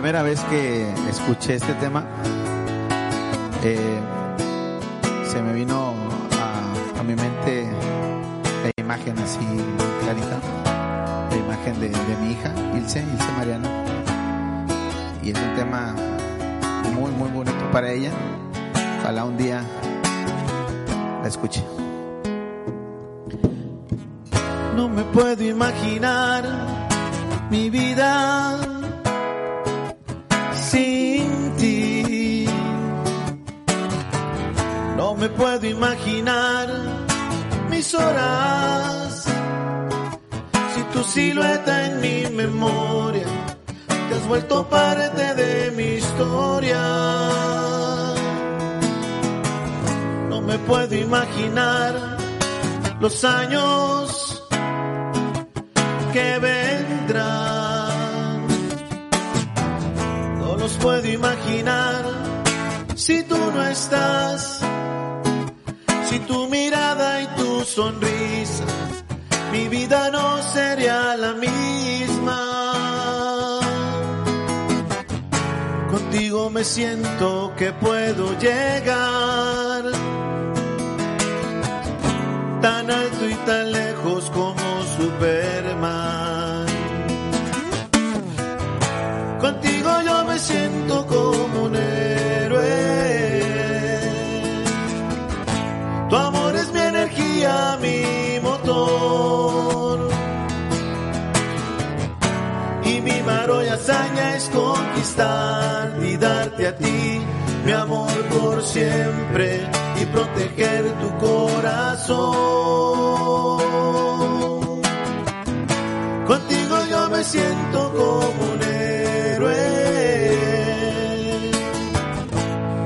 primera vez que escuché este tema, eh, se me vino a, mi mente la imagen así clarita, la imagen de, de mi hija, Ilse, Ilse Mariana. Y es un tema muy, muy bonito para ella. Ojalá un día la escuche. No me puedo imaginar mi vida me puedo imaginar mis horas si tu silueta en mi memoria te has vuelto parte de mi historia. No me puedo imaginar los años que vendrán. No los puedo imaginar si tú no estás. Tu mirada y tu sonrisa, mi vida no sería la misma. Contigo me siento que puedo llegar tan alto y tan lejos como Superman. Contigo yo me siento mi motor. Y mi maro y hazaña es conquistar y darte a ti mi amor por siempre y proteger tu corazón. Contigo yo me siento como un héroe.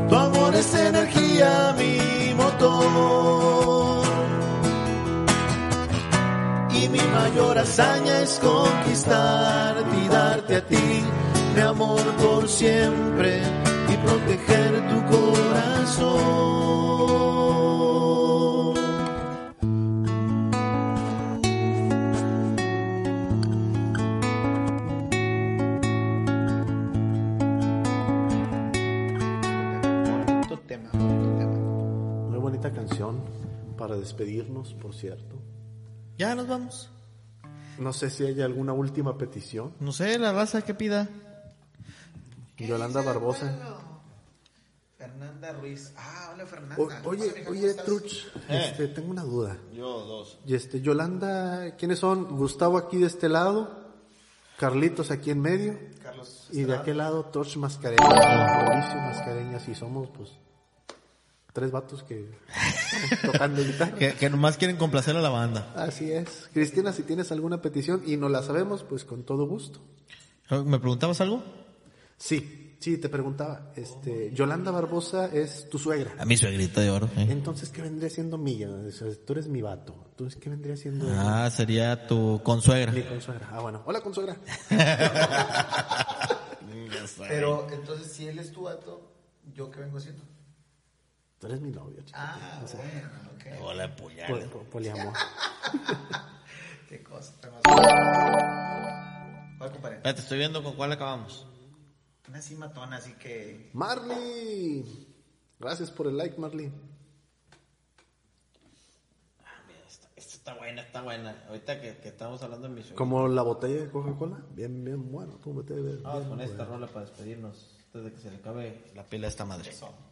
Tu amor es energía, mi motor. Mi mayor hazaña es conquistar y darte a ti mi amor por siempre y proteger tu corazón. Bonito tema, bonito tema. Muy bonita canción para despedirnos, por cierto. Ya nos vamos. No sé si hay alguna última petición. No sé, la raza que pida. Yolanda Barbosa. Fernanda Ruiz. Ah, hola Fernanda. O- ¿Cómo oye, oye? Truch, Eh. este, tengo una duda. Yo dos. Y este, Yolanda, ¿quiénes son? Gustavo aquí de este lado, Carlitos aquí en medio, Carlos. y de aquel lado Torch Mascareñas, Mauricio Mascareñas, y somos pues tres vatos que tocando guitarra. Que, que nomás quieren complacer a la banda. Así es. Cristina, si tienes alguna petición y no la sabemos, pues con todo gusto. ¿Me preguntabas algo? Sí, sí, te preguntaba. Este, Yolanda Barbosa es tu suegra. A mi suegrita de oro. ¿eh? Entonces, ¿qué vendría siendo mía? O sea, tú eres mi vato. Entonces, ¿qué vendría siendo Ah, sería tu consuegra. mi consuegra? Ah, bueno. Hola, consuegra. Pero entonces, si él es tu vato, ¿yo qué vengo haciendo? Tú eres mi novio, chico. Ah, bueno, ok. Hola, puñal. pol- poliamor. Qué cosa tan más. ¿Cuál compadre? Espérate, estoy viendo con cuál acabamos. Una así matona, así que. Marley. Gracias por el like, Marley. Esta, esta está buena, está buena. Ahorita que, que estamos hablando de mi suegra. Como la botella de Coca-Cola. Bien, bien bueno. Tú Vamos bien con esta bueno. rola para despedirnos. Antes de que se le acabe la pila a esta madre. Compadre.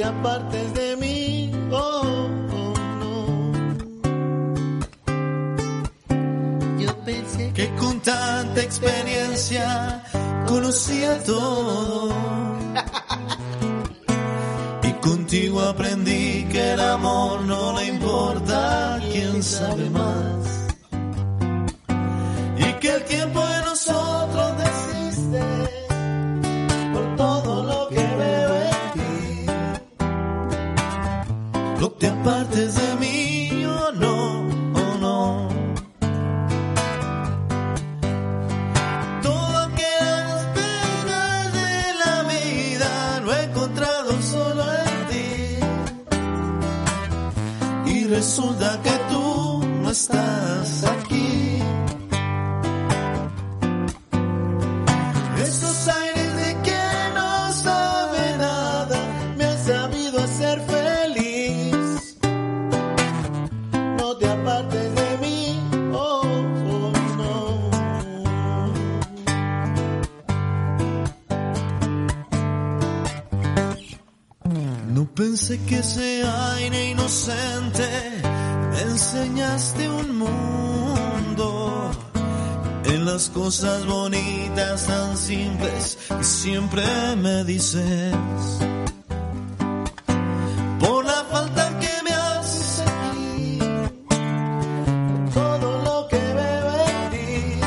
Te de mí, oh, oh, no. Yo pensé que con tanta experiencia conocía todo. Y contigo aprendí que el amor no le importa quién sabe más. Y que el tiempo de nosotros Apartes de mí, oh no, oh no. Todo que las penas de la vida lo he encontrado solo en ti. Y resulta que tú no estás pensé que ese aire inocente me enseñaste un mundo en las cosas bonitas tan simples que siempre me dices. Por la falta que me haces todo lo que veo en ti.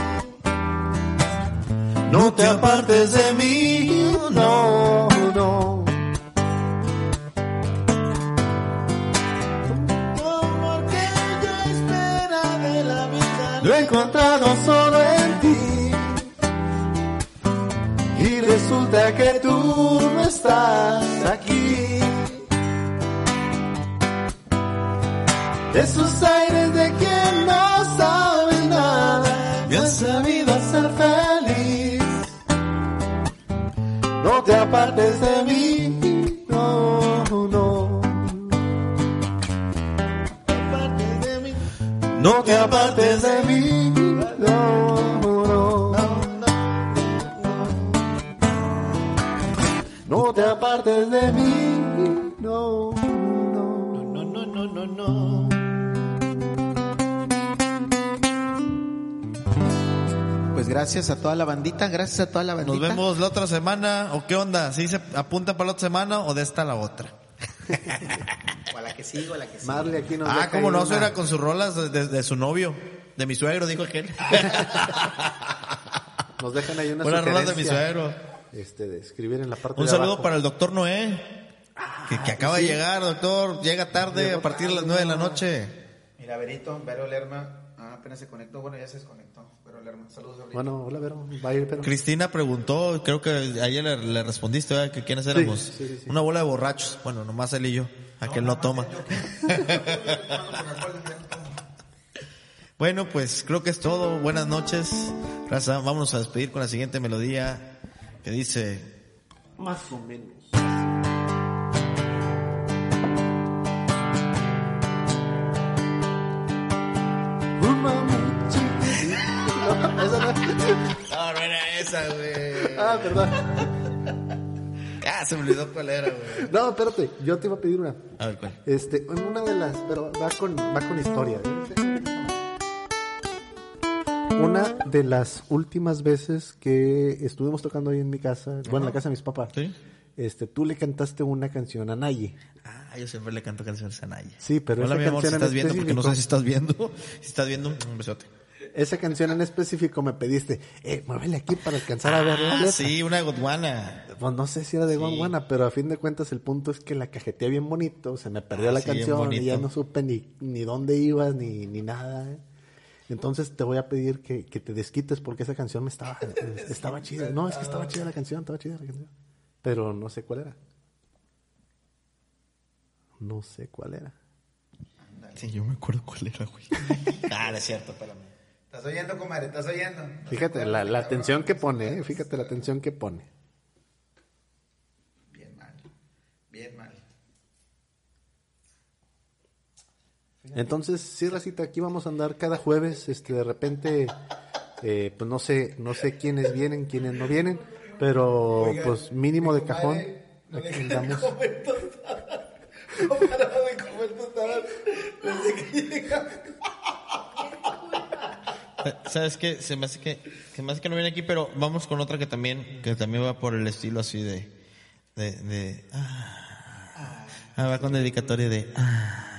No te apartes de mí, que tú no estás aquí. Esos aires de quien no sabe nada me han sabido hacer feliz. No te apartes de mí, no, no. No te apartes de mí, No te apartes de mí, no, no. No, no, no, no, no. Pues gracias a toda la bandita, gracias a toda la bandita. Nos vemos la otra semana, o qué onda, ¿sí se apunta para la otra semana o de esta a la otra? O a la que sigo, a la que sigo. Marley aquí nos Ah, como no, era con sus rolas de, de- de su novio, de mi suegro, dijo aquel. Nos dejan ahí una Buenas rolas de mi suegro. Este, de escribir en la parte Un de saludo abajo. para el doctor Noé, que, que acaba de llegar, doctor. Llega tarde a partir de las nueve de la noche. Mira, Verito, Vero Lerma, ah, apenas se conectó, bueno, ya se desconectó. Vero Lerma, saludos, Verito. Bueno, hola, Vero. Va a ir, pero... Cristina preguntó, creo que ayer le, le respondiste, ¿verdad? que quiénes éramos. sí, sí, sí. Una bola de borrachos. Bueno, nomás él y yo. Aquel no toma. Bueno, pues creo que es todo. Buenas noches. Raza, vámonos a despedir con la siguiente melodía que dice... Más o menos. No, esa no. No, no era esa, güey. Ah, perdón. Ah, se me olvidó cuál era, güey. No, espérate, yo te iba a pedir una. A ver, ¿cuál? Este, una de las, pero va con, va con historia. Una de las últimas veces que estuvimos tocando ahí en mi casa, bueno, en la casa de mis papás, ¿Sí? este, tú le cantaste una canción a Naye. Ah, yo siempre le canto canciones a Naye. Sí, pero Hola, esa mi amor, si canción en estás viendo, porque no sé si estás viendo. Si estás viendo, un besote. Esa canción en específico me pediste, eh, muévele aquí para alcanzar a ver la Ah, letra. sí, una godwana. Pues no sé si era de Guanguana, pero a fin de cuentas el punto es que la cajeteé bien bonito, se me perdió Ah, la sí, canción y ya no supe ni, ni dónde ibas ni, ni nada. ¿eh? Entonces te voy a pedir que, que te desquites porque esa canción me estaba, estaba chida. No, es que estaba chida la canción, estaba chida la canción. Pero no sé cuál era. No sé cuál era. Sí, yo me acuerdo cuál era, güey. ah, no es cierto, espérame. ¿Estás oyendo, comadre? ¿Estás oyendo? Fíjate la, la atención que pone, ¿eh? fíjate la atención que pone. Bien mal. Bien mal. Entonces, sí, Racita, aquí vamos a andar cada jueves, este, de repente, eh, pues no sé, no sé quiénes vienen, quiénes no vienen, pero pues mínimo de cajón, aquí andamos. No paraba de comer tostadas desde que llegaba. ¿Sabes qué? Se me hace que, se me hace que no viene aquí, pero vamos con otra que también, que también va por el estilo así de, de, de, ah, Ah, va con dedicatoria de, ah.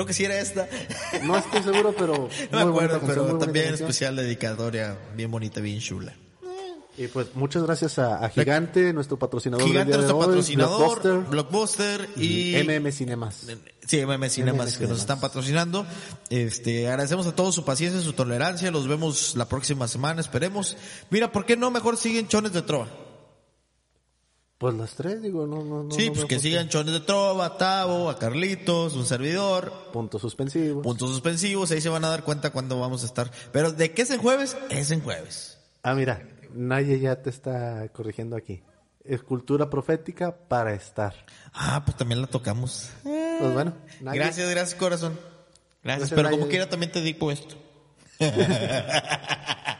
Creo que sí era esta. No estoy seguro, pero. No me acuerdo, canción, pero también canción. especial dedicatoria, bien bonita, bien chula. Y pues muchas gracias a, a Gigante, nuestro patrocinador. Gigante nuestro hoy, patrocinador, Blockbuster Blockbuster, y MM Cinemas. Sí, MM Cinemas que Cinemas. nos están patrocinando. Este, agradecemos a todos su paciencia, su tolerancia. Los vemos la próxima semana, esperemos. Mira, ¿por qué no mejor siguen Chones de Trova? Pues las tres, digo, no, no, no. sí, no pues que sigan Chones de Trova, Tavo, a Carlitos, un servidor. Puntos suspensivos. puntos suspensivos, ahí se van a dar cuenta cuándo vamos a estar. Pero de qué es en jueves, es en jueves. Ah, mira, Naye ya te está corrigiendo aquí. Escultura profética para estar. Ah, pues también la tocamos. Pues bueno, Naye. Gracias, gracias corazón. Gracias, Gracias, pero Naye. como quiera también te digo esto.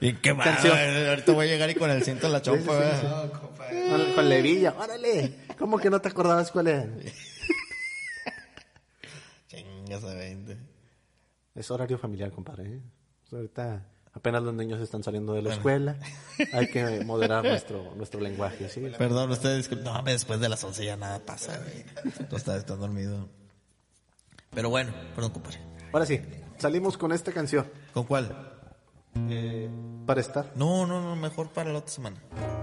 Bien quemado. Canción. Ahorita voy a llegar y con el cinto en la chompa. ¿verdad? Con, con levilla, órale. ¿Cómo que no te acordabas cuál era? Chingas a 20. Es horario familiar, compadre. ¿eh? Ahorita apenas los niños están saliendo de la escuela. Hay que moderar nuestro, nuestro lenguaje, ¿sí? Perdón, ustedes, disculpen. no, después de las 11 ya nada pasa, güey. Tú estás, estás dormido. Pero bueno, perdón, compadre. Ahora sí, salimos con esta canción. ¿Con cuál? Para estar. No, no, no, mejor para la otra semana.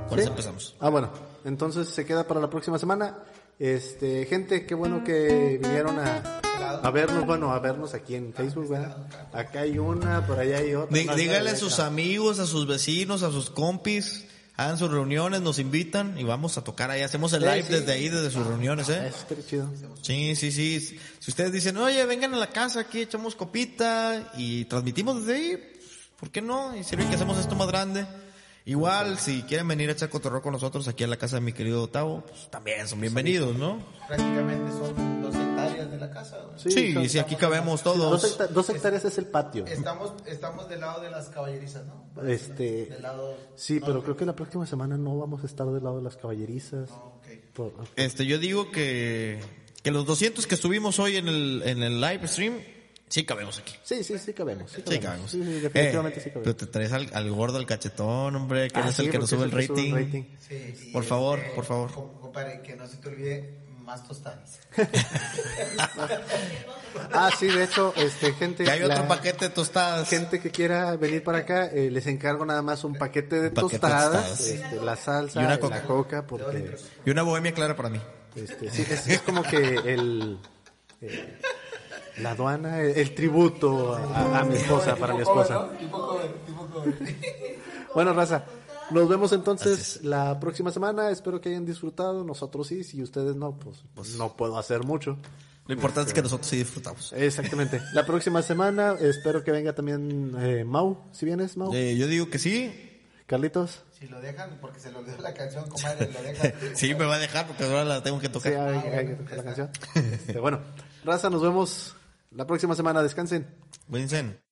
¿Cuál ¿Sí? empezamos? Ah, bueno, entonces se queda para la próxima semana. Este, gente, qué bueno que vinieron a, a vernos, bueno, a vernos aquí en Facebook, ¿verdad? Acá hay una, por allá hay otra. Dí- más Dígale a sus amigos, a sus vecinos, a sus compis, hagan sus reuniones, nos invitan y vamos a tocar ahí. Hacemos el Sí, live sí. desde ahí, desde sus reuniones, ¿eh? Eso estaría chido. Sí, sí, sí. Si ustedes dicen, oye, vengan a la casa, aquí echamos copita y transmitimos desde ahí, ¿por qué no? Y sirve que hacemos esto más grande. Igual, si quieren venir a echar cotorreo con nosotros aquí a la casa de mi querido Otavo, pues también son bienvenidos, ¿no? Prácticamente son dos hectáreas de la casa. güey. Sí, son- y si aquí cabemos Dos, todos. hecta- dos hectáreas es el patio. Estamos, estamos del lado de las caballerizas, ¿no? Este, Del lado... sí, pero creo que la próxima semana no vamos a estar del lado de las caballerizas. Ok. Por- Este, yo digo que, que los 200 que estuvimos hoy en el, en el live stream, sí cabemos aquí. Sí, sí, sí cabemos. Sí, Sí cabemos. Sí, sí, definitivamente Eh, sí Pero cabemos. te traes al, al gordo, al cachetón, hombre, que Ah, es el que nos sube el rating. Sí, y Por favor, este, por favor. com- Compadre, que no se te olvide más tostadas. Ah, sí, de hecho, este, gente. Que hay otro la- paquete de tostadas. Gente que quiera venir para acá, eh, les encargo nada más un paquete de Paquete de tostadas, este, la salsa, Y una la coca. coca, porque Y una bohemia clara para mí. este, sí, es, es como que el, eh, la aduana, el, el tributo a, a mi esposa, para mi esposa. Bueno, raza, nos vemos entonces la próxima semana. Espero que hayan disfrutado. Nosotros sí, si ustedes no, pues, no puedo hacer mucho. Lo importante es que nosotros sí disfrutamos. Exactamente. La próxima semana espero que venga también eh, Mau, si vienes, Mau. Eh, yo digo que sí. Carlitos. Si lo dejan, porque se le olvidó la canción, comadre, lo dejan. Sí, me va a dejar porque ahora la tengo que Sí, tocar. hay, hay que tocar la canción. Este, bueno, raza, nos vemos la próxima semana. Descansen. Vincent.